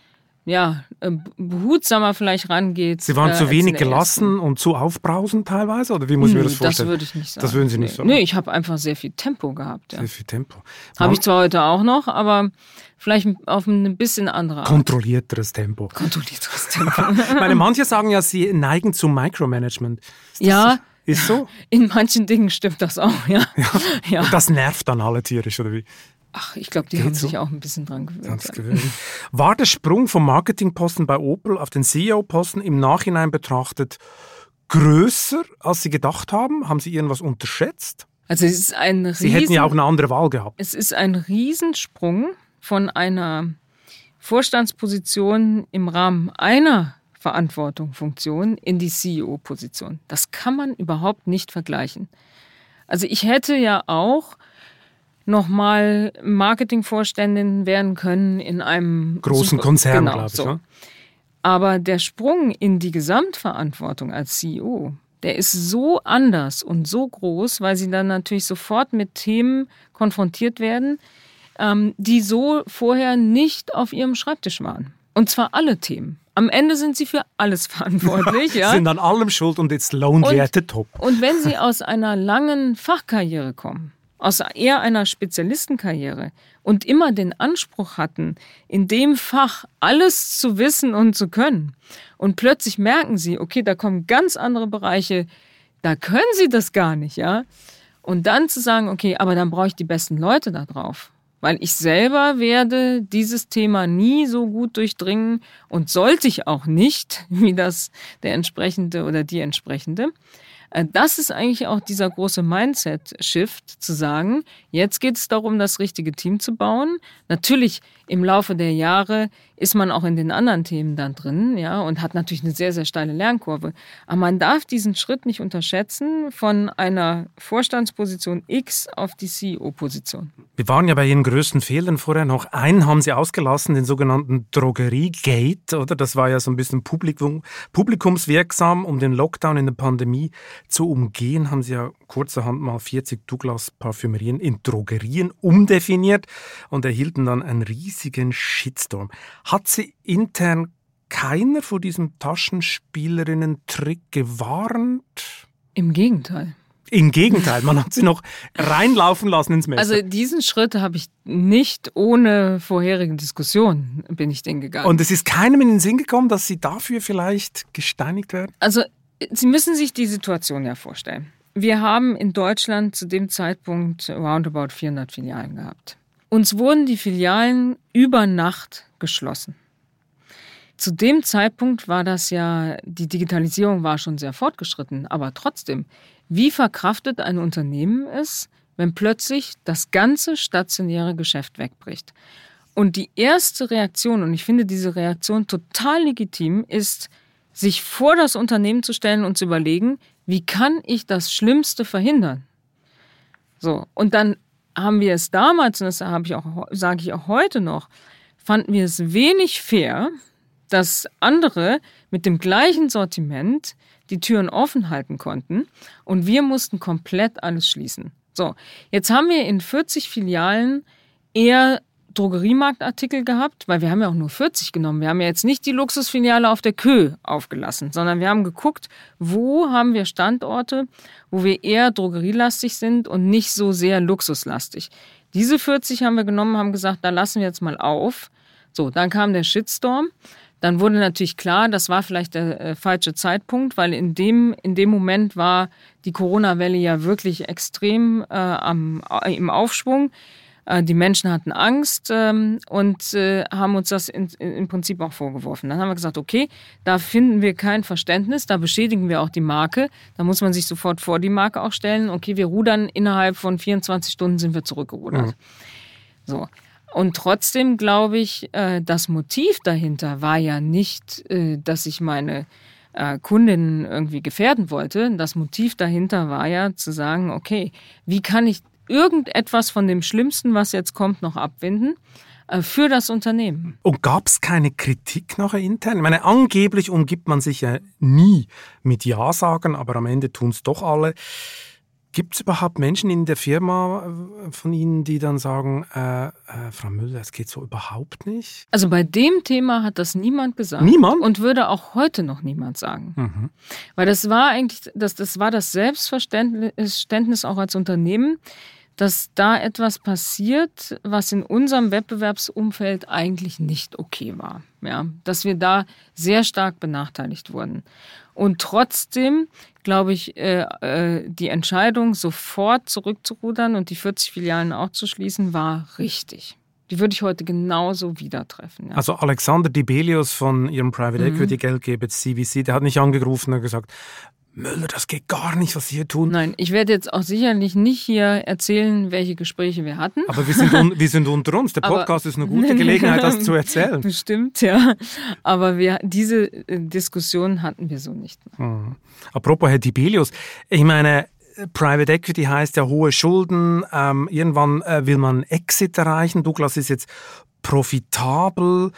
ja, äh, behutsamer vielleicht rangeht. Sie waren äh, zu wenig gelassen und zu aufbrausend teilweise? Oder wie muss ich mir das vorstellen? Das würde ich nicht sagen. Das würden Sie nicht sagen? Nee, ich habe einfach sehr viel Tempo gehabt. Ja. Sehr viel Tempo. Habe ich zwar heute auch noch, aber vielleicht auf ein bisschen andere Art. Kontrollierteres Tempo. Kontrollierteres Tempo. Meine, manche sagen ja, sie neigen zum Micromanagement. ja. Ist so? In manchen Dingen stimmt das auch, ja. ja. ja. Und das nervt dann alle tierisch, oder wie? Ach, ich glaube, die Geht haben so? sich auch ein bisschen dran gewöhnt. Ja. War der Sprung vom Marketingposten bei Opel auf den CEO-Posten im Nachhinein betrachtet größer, als Sie gedacht haben? Haben Sie irgendwas unterschätzt? Also es ist ein Riesen, Sie hätten ja auch eine andere Wahl gehabt. Es ist ein Riesensprung von einer Vorstandsposition im Rahmen einer Verantwortung, Funktion in die CEO-Position. Das kann man überhaupt nicht vergleichen. Also ich hätte ja auch nochmal Marketingvorständin werden können in einem großen Konzern, genau, glaube ich. So. Ne? Aber der Sprung in die Gesamtverantwortung als CEO, der ist so anders und so groß, weil sie dann natürlich sofort mit Themen konfrontiert werden, ähm, die so vorher nicht auf ihrem Schreibtisch waren. Und zwar alle Themen. Am Ende sind sie für alles verantwortlich. ja. Sind an allem schuld und jetzt Lohnwerte top. Und wenn sie aus einer langen Fachkarriere kommen, aus eher einer Spezialistenkarriere und immer den Anspruch hatten, in dem Fach alles zu wissen und zu können. Und plötzlich merken sie, okay, da kommen ganz andere Bereiche, da können sie das gar nicht, ja. Und dann zu sagen, okay, aber dann brauche ich die besten Leute da drauf. Weil ich selber werde dieses Thema nie so gut durchdringen und sollte ich auch nicht, wie das der entsprechende oder die entsprechende. Äh, das ist eigentlich auch dieser große Mindset-Shift, zu sagen, jetzt geht es darum, das richtige Team zu bauen. Natürlich im Laufe der Jahre ist man auch in den anderen Themen dann drin, ja, und hat natürlich eine sehr, sehr steile Lernkurve. Aber man darf diesen Schritt nicht unterschätzen von einer Vorstandsposition X auf die CEO-Position. Wir waren ja bei Ihren größten Fehlern vorher noch. Einen haben Sie ausgelassen, den sogenannten Drogeriegate, oder? Das war ja so ein bisschen Publikum, publikumswirksam, um den Lockdown in der Pandemie zu umgehen, haben Sie ja kurzerhand mal 40 Douglas-Parfümerien in Drogerien umdefiniert und erhielten dann einen riesigen Shitstorm. Hat Sie intern keiner vor diesem Taschenspielerinnen-Trick gewarnt? Im Gegenteil. Im Gegenteil, man hat sie noch reinlaufen lassen ins Messer. Also diesen Schritt habe ich nicht ohne vorherige Diskussion bin ich den gegangen. Und es ist keinem in den Sinn gekommen, dass sie dafür vielleicht gesteinigt werden? Also Sie müssen sich die Situation ja vorstellen. Wir haben in Deutschland zu dem Zeitpunkt roundabout 400 Filialen gehabt. Uns wurden die Filialen über Nacht geschlossen. Zu dem Zeitpunkt war das ja, die Digitalisierung war schon sehr fortgeschritten, aber trotzdem, wie verkraftet ein Unternehmen es, wenn plötzlich das ganze stationäre Geschäft wegbricht? Und die erste Reaktion, und ich finde diese Reaktion total legitim, ist, sich vor das Unternehmen zu stellen und zu überlegen, wie kann ich das Schlimmste verhindern? So, und dann haben wir es damals, und das habe ich auch, sage ich auch heute noch, fanden wir es wenig fair, dass andere mit dem gleichen Sortiment die Türen offen halten konnten und wir mussten komplett alles schließen. So, jetzt haben wir in 40 Filialen eher Drogeriemarktartikel gehabt, weil wir haben ja auch nur 40 genommen. Wir haben ja jetzt nicht die Luxusfiliale auf der Kö aufgelassen, sondern wir haben geguckt, wo haben wir Standorte, wo wir eher drogerielastig sind und nicht so sehr luxuslastig. Diese 40 haben wir genommen, haben gesagt, da lassen wir jetzt mal auf. So, dann kam der Shitstorm. Dann wurde natürlich klar, das war vielleicht der äh, falsche Zeitpunkt, weil in dem, in dem Moment war die Corona-Welle ja wirklich extrem äh, am, äh, im Aufschwung. Äh, die Menschen hatten Angst ähm, und äh, haben uns das in, im Prinzip auch vorgeworfen. Dann haben wir gesagt, okay, da finden wir kein Verständnis, da beschädigen wir auch die Marke. Da muss man sich sofort vor die Marke auch stellen. Okay, wir rudern innerhalb von 24 Stunden sind wir zurückgerudert. Mhm. So. Und trotzdem glaube ich, äh, das Motiv dahinter war ja nicht, dass ich meine Kundinnen irgendwie gefährden wollte. Das Motiv dahinter war ja zu sagen, okay, wie kann ich irgendetwas von dem Schlimmsten, was jetzt kommt, noch abwenden äh, für das Unternehmen. Und gab es keine Kritik nachher intern? Ich meine, angeblich umgibt man sich ja nie mit Ja-Sagen, aber am Ende tun es doch alle. Gibt es überhaupt Menschen in der Firma äh, von Ihnen, die dann sagen, äh, äh, Frau Müller, es geht so überhaupt nicht? Also bei dem Thema hat das niemand gesagt. Niemand? Und würde auch heute noch niemand sagen. Mhm. Weil das war eigentlich, das, das war das Selbstverständnis auch als Unternehmen, dass da etwas passiert, was in unserem Wettbewerbsumfeld eigentlich nicht okay war. Ja, dass wir da sehr stark benachteiligt wurden. Und trotzdem, glaube ich, äh, äh, die Entscheidung, sofort zurückzurudern und die 40 Filialen auch zu schließen, war richtig. Die würde ich heute genauso wieder treffen. Ja. Also Alexander Dibelius von Ihrem Private mhm. Equity Geldgeber CVC, der hat mich angerufen und gesagt, Müller, das geht gar nicht, was Sie hier tun. Nein, ich werde jetzt auch sicherlich nicht hier erzählen, welche Gespräche wir hatten. Aber wir sind, un, wir sind unter uns. Der Podcast Aber, ist eine gute Gelegenheit, das zu erzählen. Bestimmt, ja. Aber wir, diese äh, Diskussion hatten wir so nicht. Mhm. Apropos Herr Dibelius, ich meine, Private Equity heißt ja hohe Schulden. Ähm, irgendwann äh, will man Exit erreichen. Douglas ist jetzt profitabel.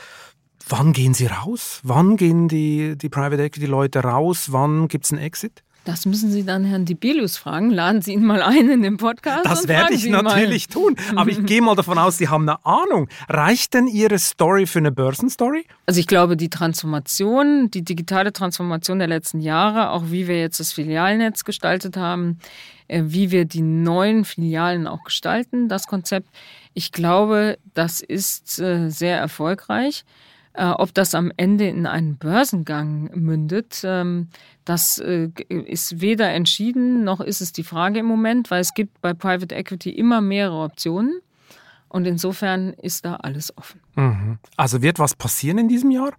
Wann gehen Sie raus? Wann gehen die, die Private Equity Leute raus? Wann gibt es einen Exit? Das müssen Sie dann Herrn Dibelius fragen. Laden Sie ihn mal ein in den Podcast. Das werde ich natürlich tun. Aber ich gehe mal davon aus, Sie haben eine Ahnung. Reicht denn Ihre Story für eine Börsenstory? Also ich glaube, die Transformation, die digitale Transformation der letzten Jahre, auch wie wir jetzt das Filialnetz gestaltet haben, äh, wie wir die neuen Filialen auch gestalten, das Konzept, ich glaube, das ist äh, sehr erfolgreich. Äh, ob das am Ende in einen Börsengang mündet, ähm, das äh, ist weder entschieden, noch ist es die Frage im Moment, weil es gibt bei Private Equity immer mehrere Optionen. Und insofern ist da alles offen. Mhm. Also wird was passieren in diesem Jahr?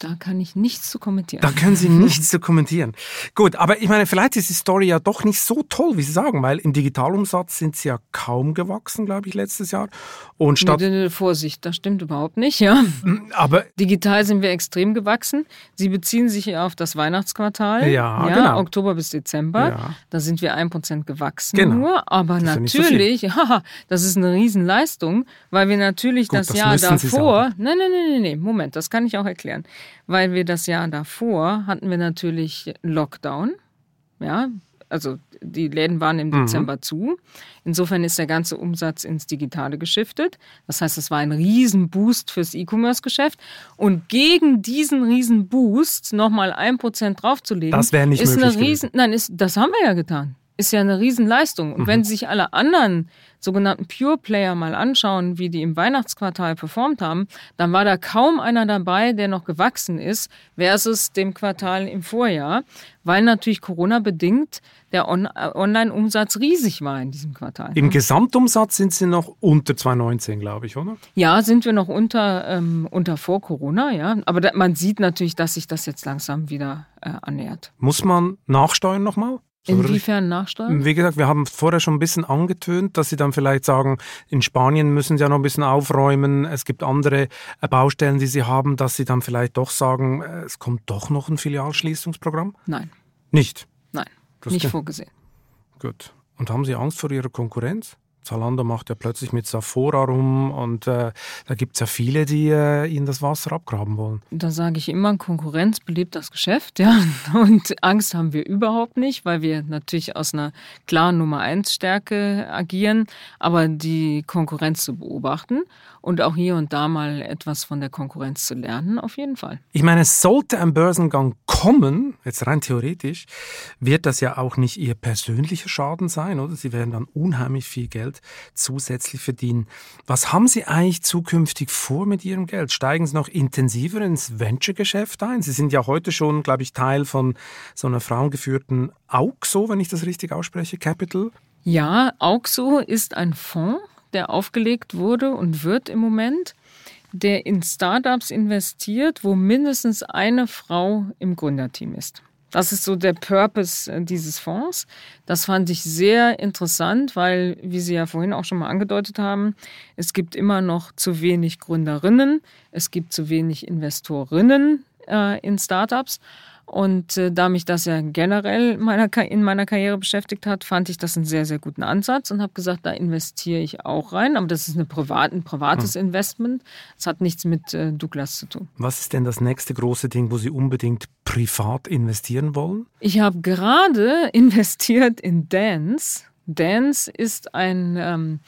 Da kann ich nichts zu kommentieren. Da können Sie nichts zu kommentieren. Gut, aber ich meine, vielleicht ist die Story ja doch nicht so toll, wie Sie sagen, weil im Digitalumsatz sind Sie ja kaum gewachsen, glaube ich, letztes Jahr. Und statt nee, nee, nee, Vorsicht, das stimmt überhaupt nicht, ja. Aber digital sind wir extrem gewachsen. Sie beziehen sich ja auf das Weihnachtsquartal, ja, ja genau. Oktober bis Dezember. Ja. Da sind wir ein Prozent gewachsen genau. nur, aber das natürlich, ja, so das ist eine Riesenleistung, weil wir natürlich Gut, das, das Jahr davor, nein, nein, nein, nein, nein, Moment, das kann ich auch erklären weil wir das Jahr davor hatten wir natürlich Lockdown. Ja, also die Läden waren im mhm. Dezember zu. Insofern ist der ganze Umsatz ins Digitale geschiftet. Das heißt, es war ein Riesenboost fürs E-Commerce-Geschäft. Und gegen diesen Riesenboost nochmal ein Prozent draufzulegen, das wäre nicht ist möglich Riesen, nein, ist, das haben wir ja getan. Ist ja eine Riesenleistung. Und mhm. wenn sich alle anderen sogenannten Pure Player mal anschauen, wie die im Weihnachtsquartal performt haben, dann war da kaum einer dabei, der noch gewachsen ist, versus dem Quartal im Vorjahr, weil natürlich Corona bedingt der On äh, Online-Umsatz riesig war in diesem Quartal. Im Gesamtumsatz sind Sie noch unter 2019, glaube ich, oder? Ja, sind wir noch unter, ähm, unter vor Corona, ja. Aber da, man sieht natürlich, dass sich das jetzt langsam wieder äh, annähert. Muss man nachsteuern nochmal? Inwiefern nachsteuern? Wie gesagt, wir haben vorher schon ein bisschen angetönt, dass Sie dann vielleicht sagen, in Spanien müssen Sie ja noch ein bisschen aufräumen. Es gibt andere äh, Baustellen, die Sie haben, dass Sie dann vielleicht doch sagen, äh, es kommt doch noch ein Filialschließungsprogramm? Nein. Nicht? Nein, das nicht vorgesehen. Gut. Und haben Sie Angst vor Ihrer Konkurrenz? Zalando macht ja plötzlich mit Sephora rum und äh, da gibt es ja viele, die äh, ihnen das Wasser abgraben wollen. Da sage ich immer, Konkurrenz belebt das Geschäft, ja. Und Angst haben wir überhaupt nicht, weil wir natürlich aus einer klaren Nummer 1 Stärke agieren, aber die Konkurrenz zu beobachten und auch hier und da mal etwas von der Konkurrenz zu lernen, auf jeden Fall. Ich meine, sollte ein Börsengang kommen, jetzt rein theoretisch, wird das ja auch nicht Ihr persönlicher Schaden sein, oder? Sie werden dann unheimlich viel Geld zusätzlich verdienen. Was haben Sie eigentlich zukünftig vor mit Ihrem Geld? Steigen Sie noch intensiver ins Venture-Geschäft ein? Sie sind ja heute schon, glaube ich, Teil von so einer frauengeführten AUXO, wenn ich das richtig ausspreche, Capital. Ja, AUXO ist ein Fonds, der aufgelegt wurde und wird im Moment, der in Startups investiert, wo mindestens eine Frau im Gründerteam ist. Das ist so der Purpose äh, dieses Fonds. Das fand ich sehr interessant, weil, wie Sie ja vorhin auch schon mal angedeutet haben, es gibt immer noch zu wenig Gründerinnen, es gibt zu wenig Investorinnen äh, in Startups. Und äh, da mich das ja generell meiner, in meiner Karriere beschäftigt hat, fand ich das einen sehr, sehr guten Ansatz und habe gesagt, da investiere ich auch rein. Aber das ist eine privat, ein privates hm. Investment. Es hat nichts mit äh, Douglas zu tun. Was ist denn das nächste große Ding, wo Sie unbedingt privat investieren wollen? Ich habe gerade investiert in Dance. Dance ist ein ähm,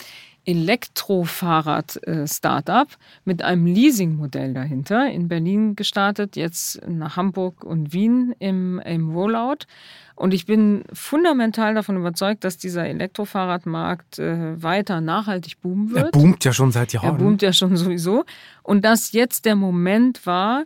Elektrofahrrad-Startup mit einem Leasing-Modell dahinter. In Berlin gestartet, jetzt nach Hamburg und Wien im, im Rollout. Und ich bin fundamental davon überzeugt, dass dieser Elektrofahrradmarkt äh, weiter nachhaltig boomen wird. Er boomt ja schon seit Jahren. Er boomt ja schon sowieso. Und dass jetzt der Moment war,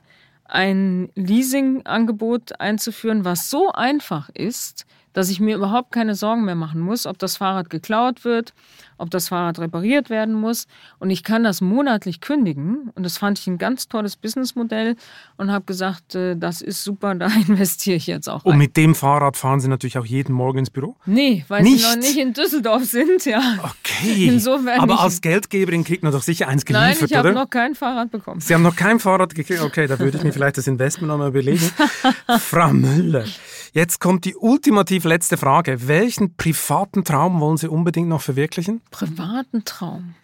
ein Leasing-Angebot einzuführen, was so einfach ist, dass ich mir überhaupt keine Sorgen mehr machen muss, ob das Fahrrad geklaut wird, ob das Fahrrad repariert werden muss. Und ich kann das monatlich kündigen. Und das fand ich ein ganz tolles Businessmodell und habe gesagt, äh, das ist super, da investiere ich jetzt auch. Rein. Und mit dem Fahrrad fahren Sie natürlich auch jeden Morgen ins Büro? Nee, weil nicht? Sie noch nicht in Düsseldorf sind, ja. Okay. Insofern Aber als Geldgeberin kriegt man doch sicher eins geliefert, Nein, ich habe noch kein Fahrrad bekommen. Sie haben noch kein Fahrrad gekriegt? Okay, da würde ich mir vielleicht das Investment nochmal überlegen. Frau Müller, jetzt kommt die ultimativ letzte Frage. Welchen privaten Traum wollen Sie unbedingt noch verwirklichen? Privaten Traum.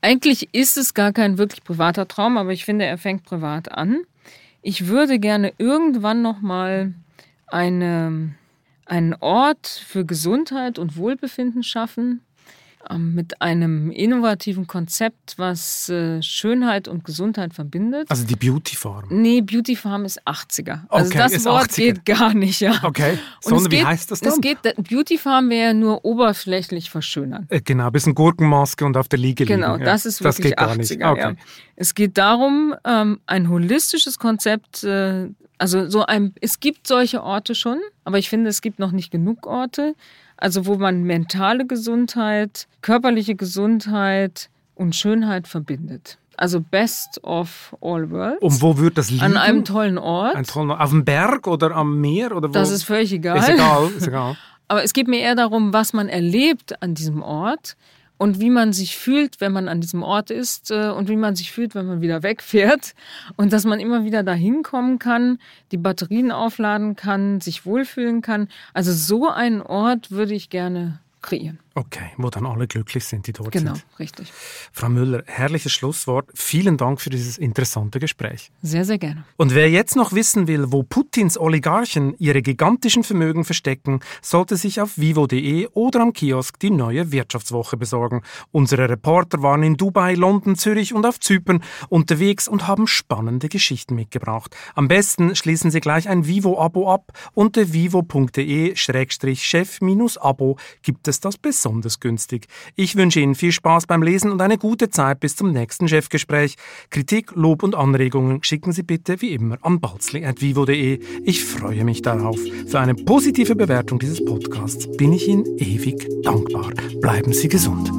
Eigentlich ist es gar kein wirklich privater Traum, aber ich finde, er fängt privat an. Ich würde gerne irgendwann noch mal eine, einen Ort für Gesundheit und Wohlbefinden schaffen, mit einem innovativen Konzept, was äh, Schönheit und Gesundheit verbindet. Also die Beauty Farm? Nee, Beauty Farm ist 80er. Also okay, das Wort 80er. geht gar nicht, ja. Okay, sondern wie heißt das dann? Es geht, Beauty Farm wäre ja nur oberflächlich verschönern. Äh, genau, ein bisschen Gurkenmaske und auf der Liege genau, liegen. Genau, das ist wirklich das 80er. Okay. Ja. Es geht darum, ähm, ein holistisches Konzept äh, also so ein, es gibt solche Orte schon, aber ich finde, es gibt noch nicht genug Orte, also wo man mentale Gesundheit, körperliche Gesundheit und Schönheit verbindet. Also Best of All Worlds. Und wo wird das liegen? An einem tollen Ort. Ein tollen, auf dem Berg oder am Meer? Oder wo? Das ist völlig egal. Ist egal, ist egal. Aber es geht mir eher darum, was man erlebt an diesem Ort und wie man sich fühlt, wenn man an diesem Ort ist äh, und wie man sich fühlt, wenn man wieder wegfährt und dass man immer wieder dahin kommen kann, die Batterien aufladen kann, sich wohlfühlen kann. Also so einen Ort würde ich gerne kreieren. Okay, wo dann alle glücklich sind, die dort genau, sind. Genau, richtig. Frau Müller, herrliches Schlusswort. Vielen Dank für dieses interessante Gespräch. Sehr, sehr gerne. Und wer jetzt noch wissen will, wo Putins Oligarchen ihre gigantischen Vermögen verstecken, sollte sich auf vivo.de oder am Kiosk die neue Wirtschaftswoche besorgen. Unsere Reporter waren in Dubai, London, Zürich und auf Zypern unterwegs und haben spannende Geschichten mitgebracht. Am besten schließen Sie gleich ein Vivo-Abo ab. Unter vivo.de-chef-abo gibt es das besonders besonders günstig. Ich wünsche Ihnen viel Spaß beim Lesen und eine gute Zeit bis zum nächsten Chefgespräch. Kritik, Lob und Anregungen schicken Sie bitte wie immer an balzli.vivo.de. Ich freue mich darauf. Für eine positive Bewertung dieses Podcasts bin ich Ihnen ewig dankbar. Bleiben Sie gesund.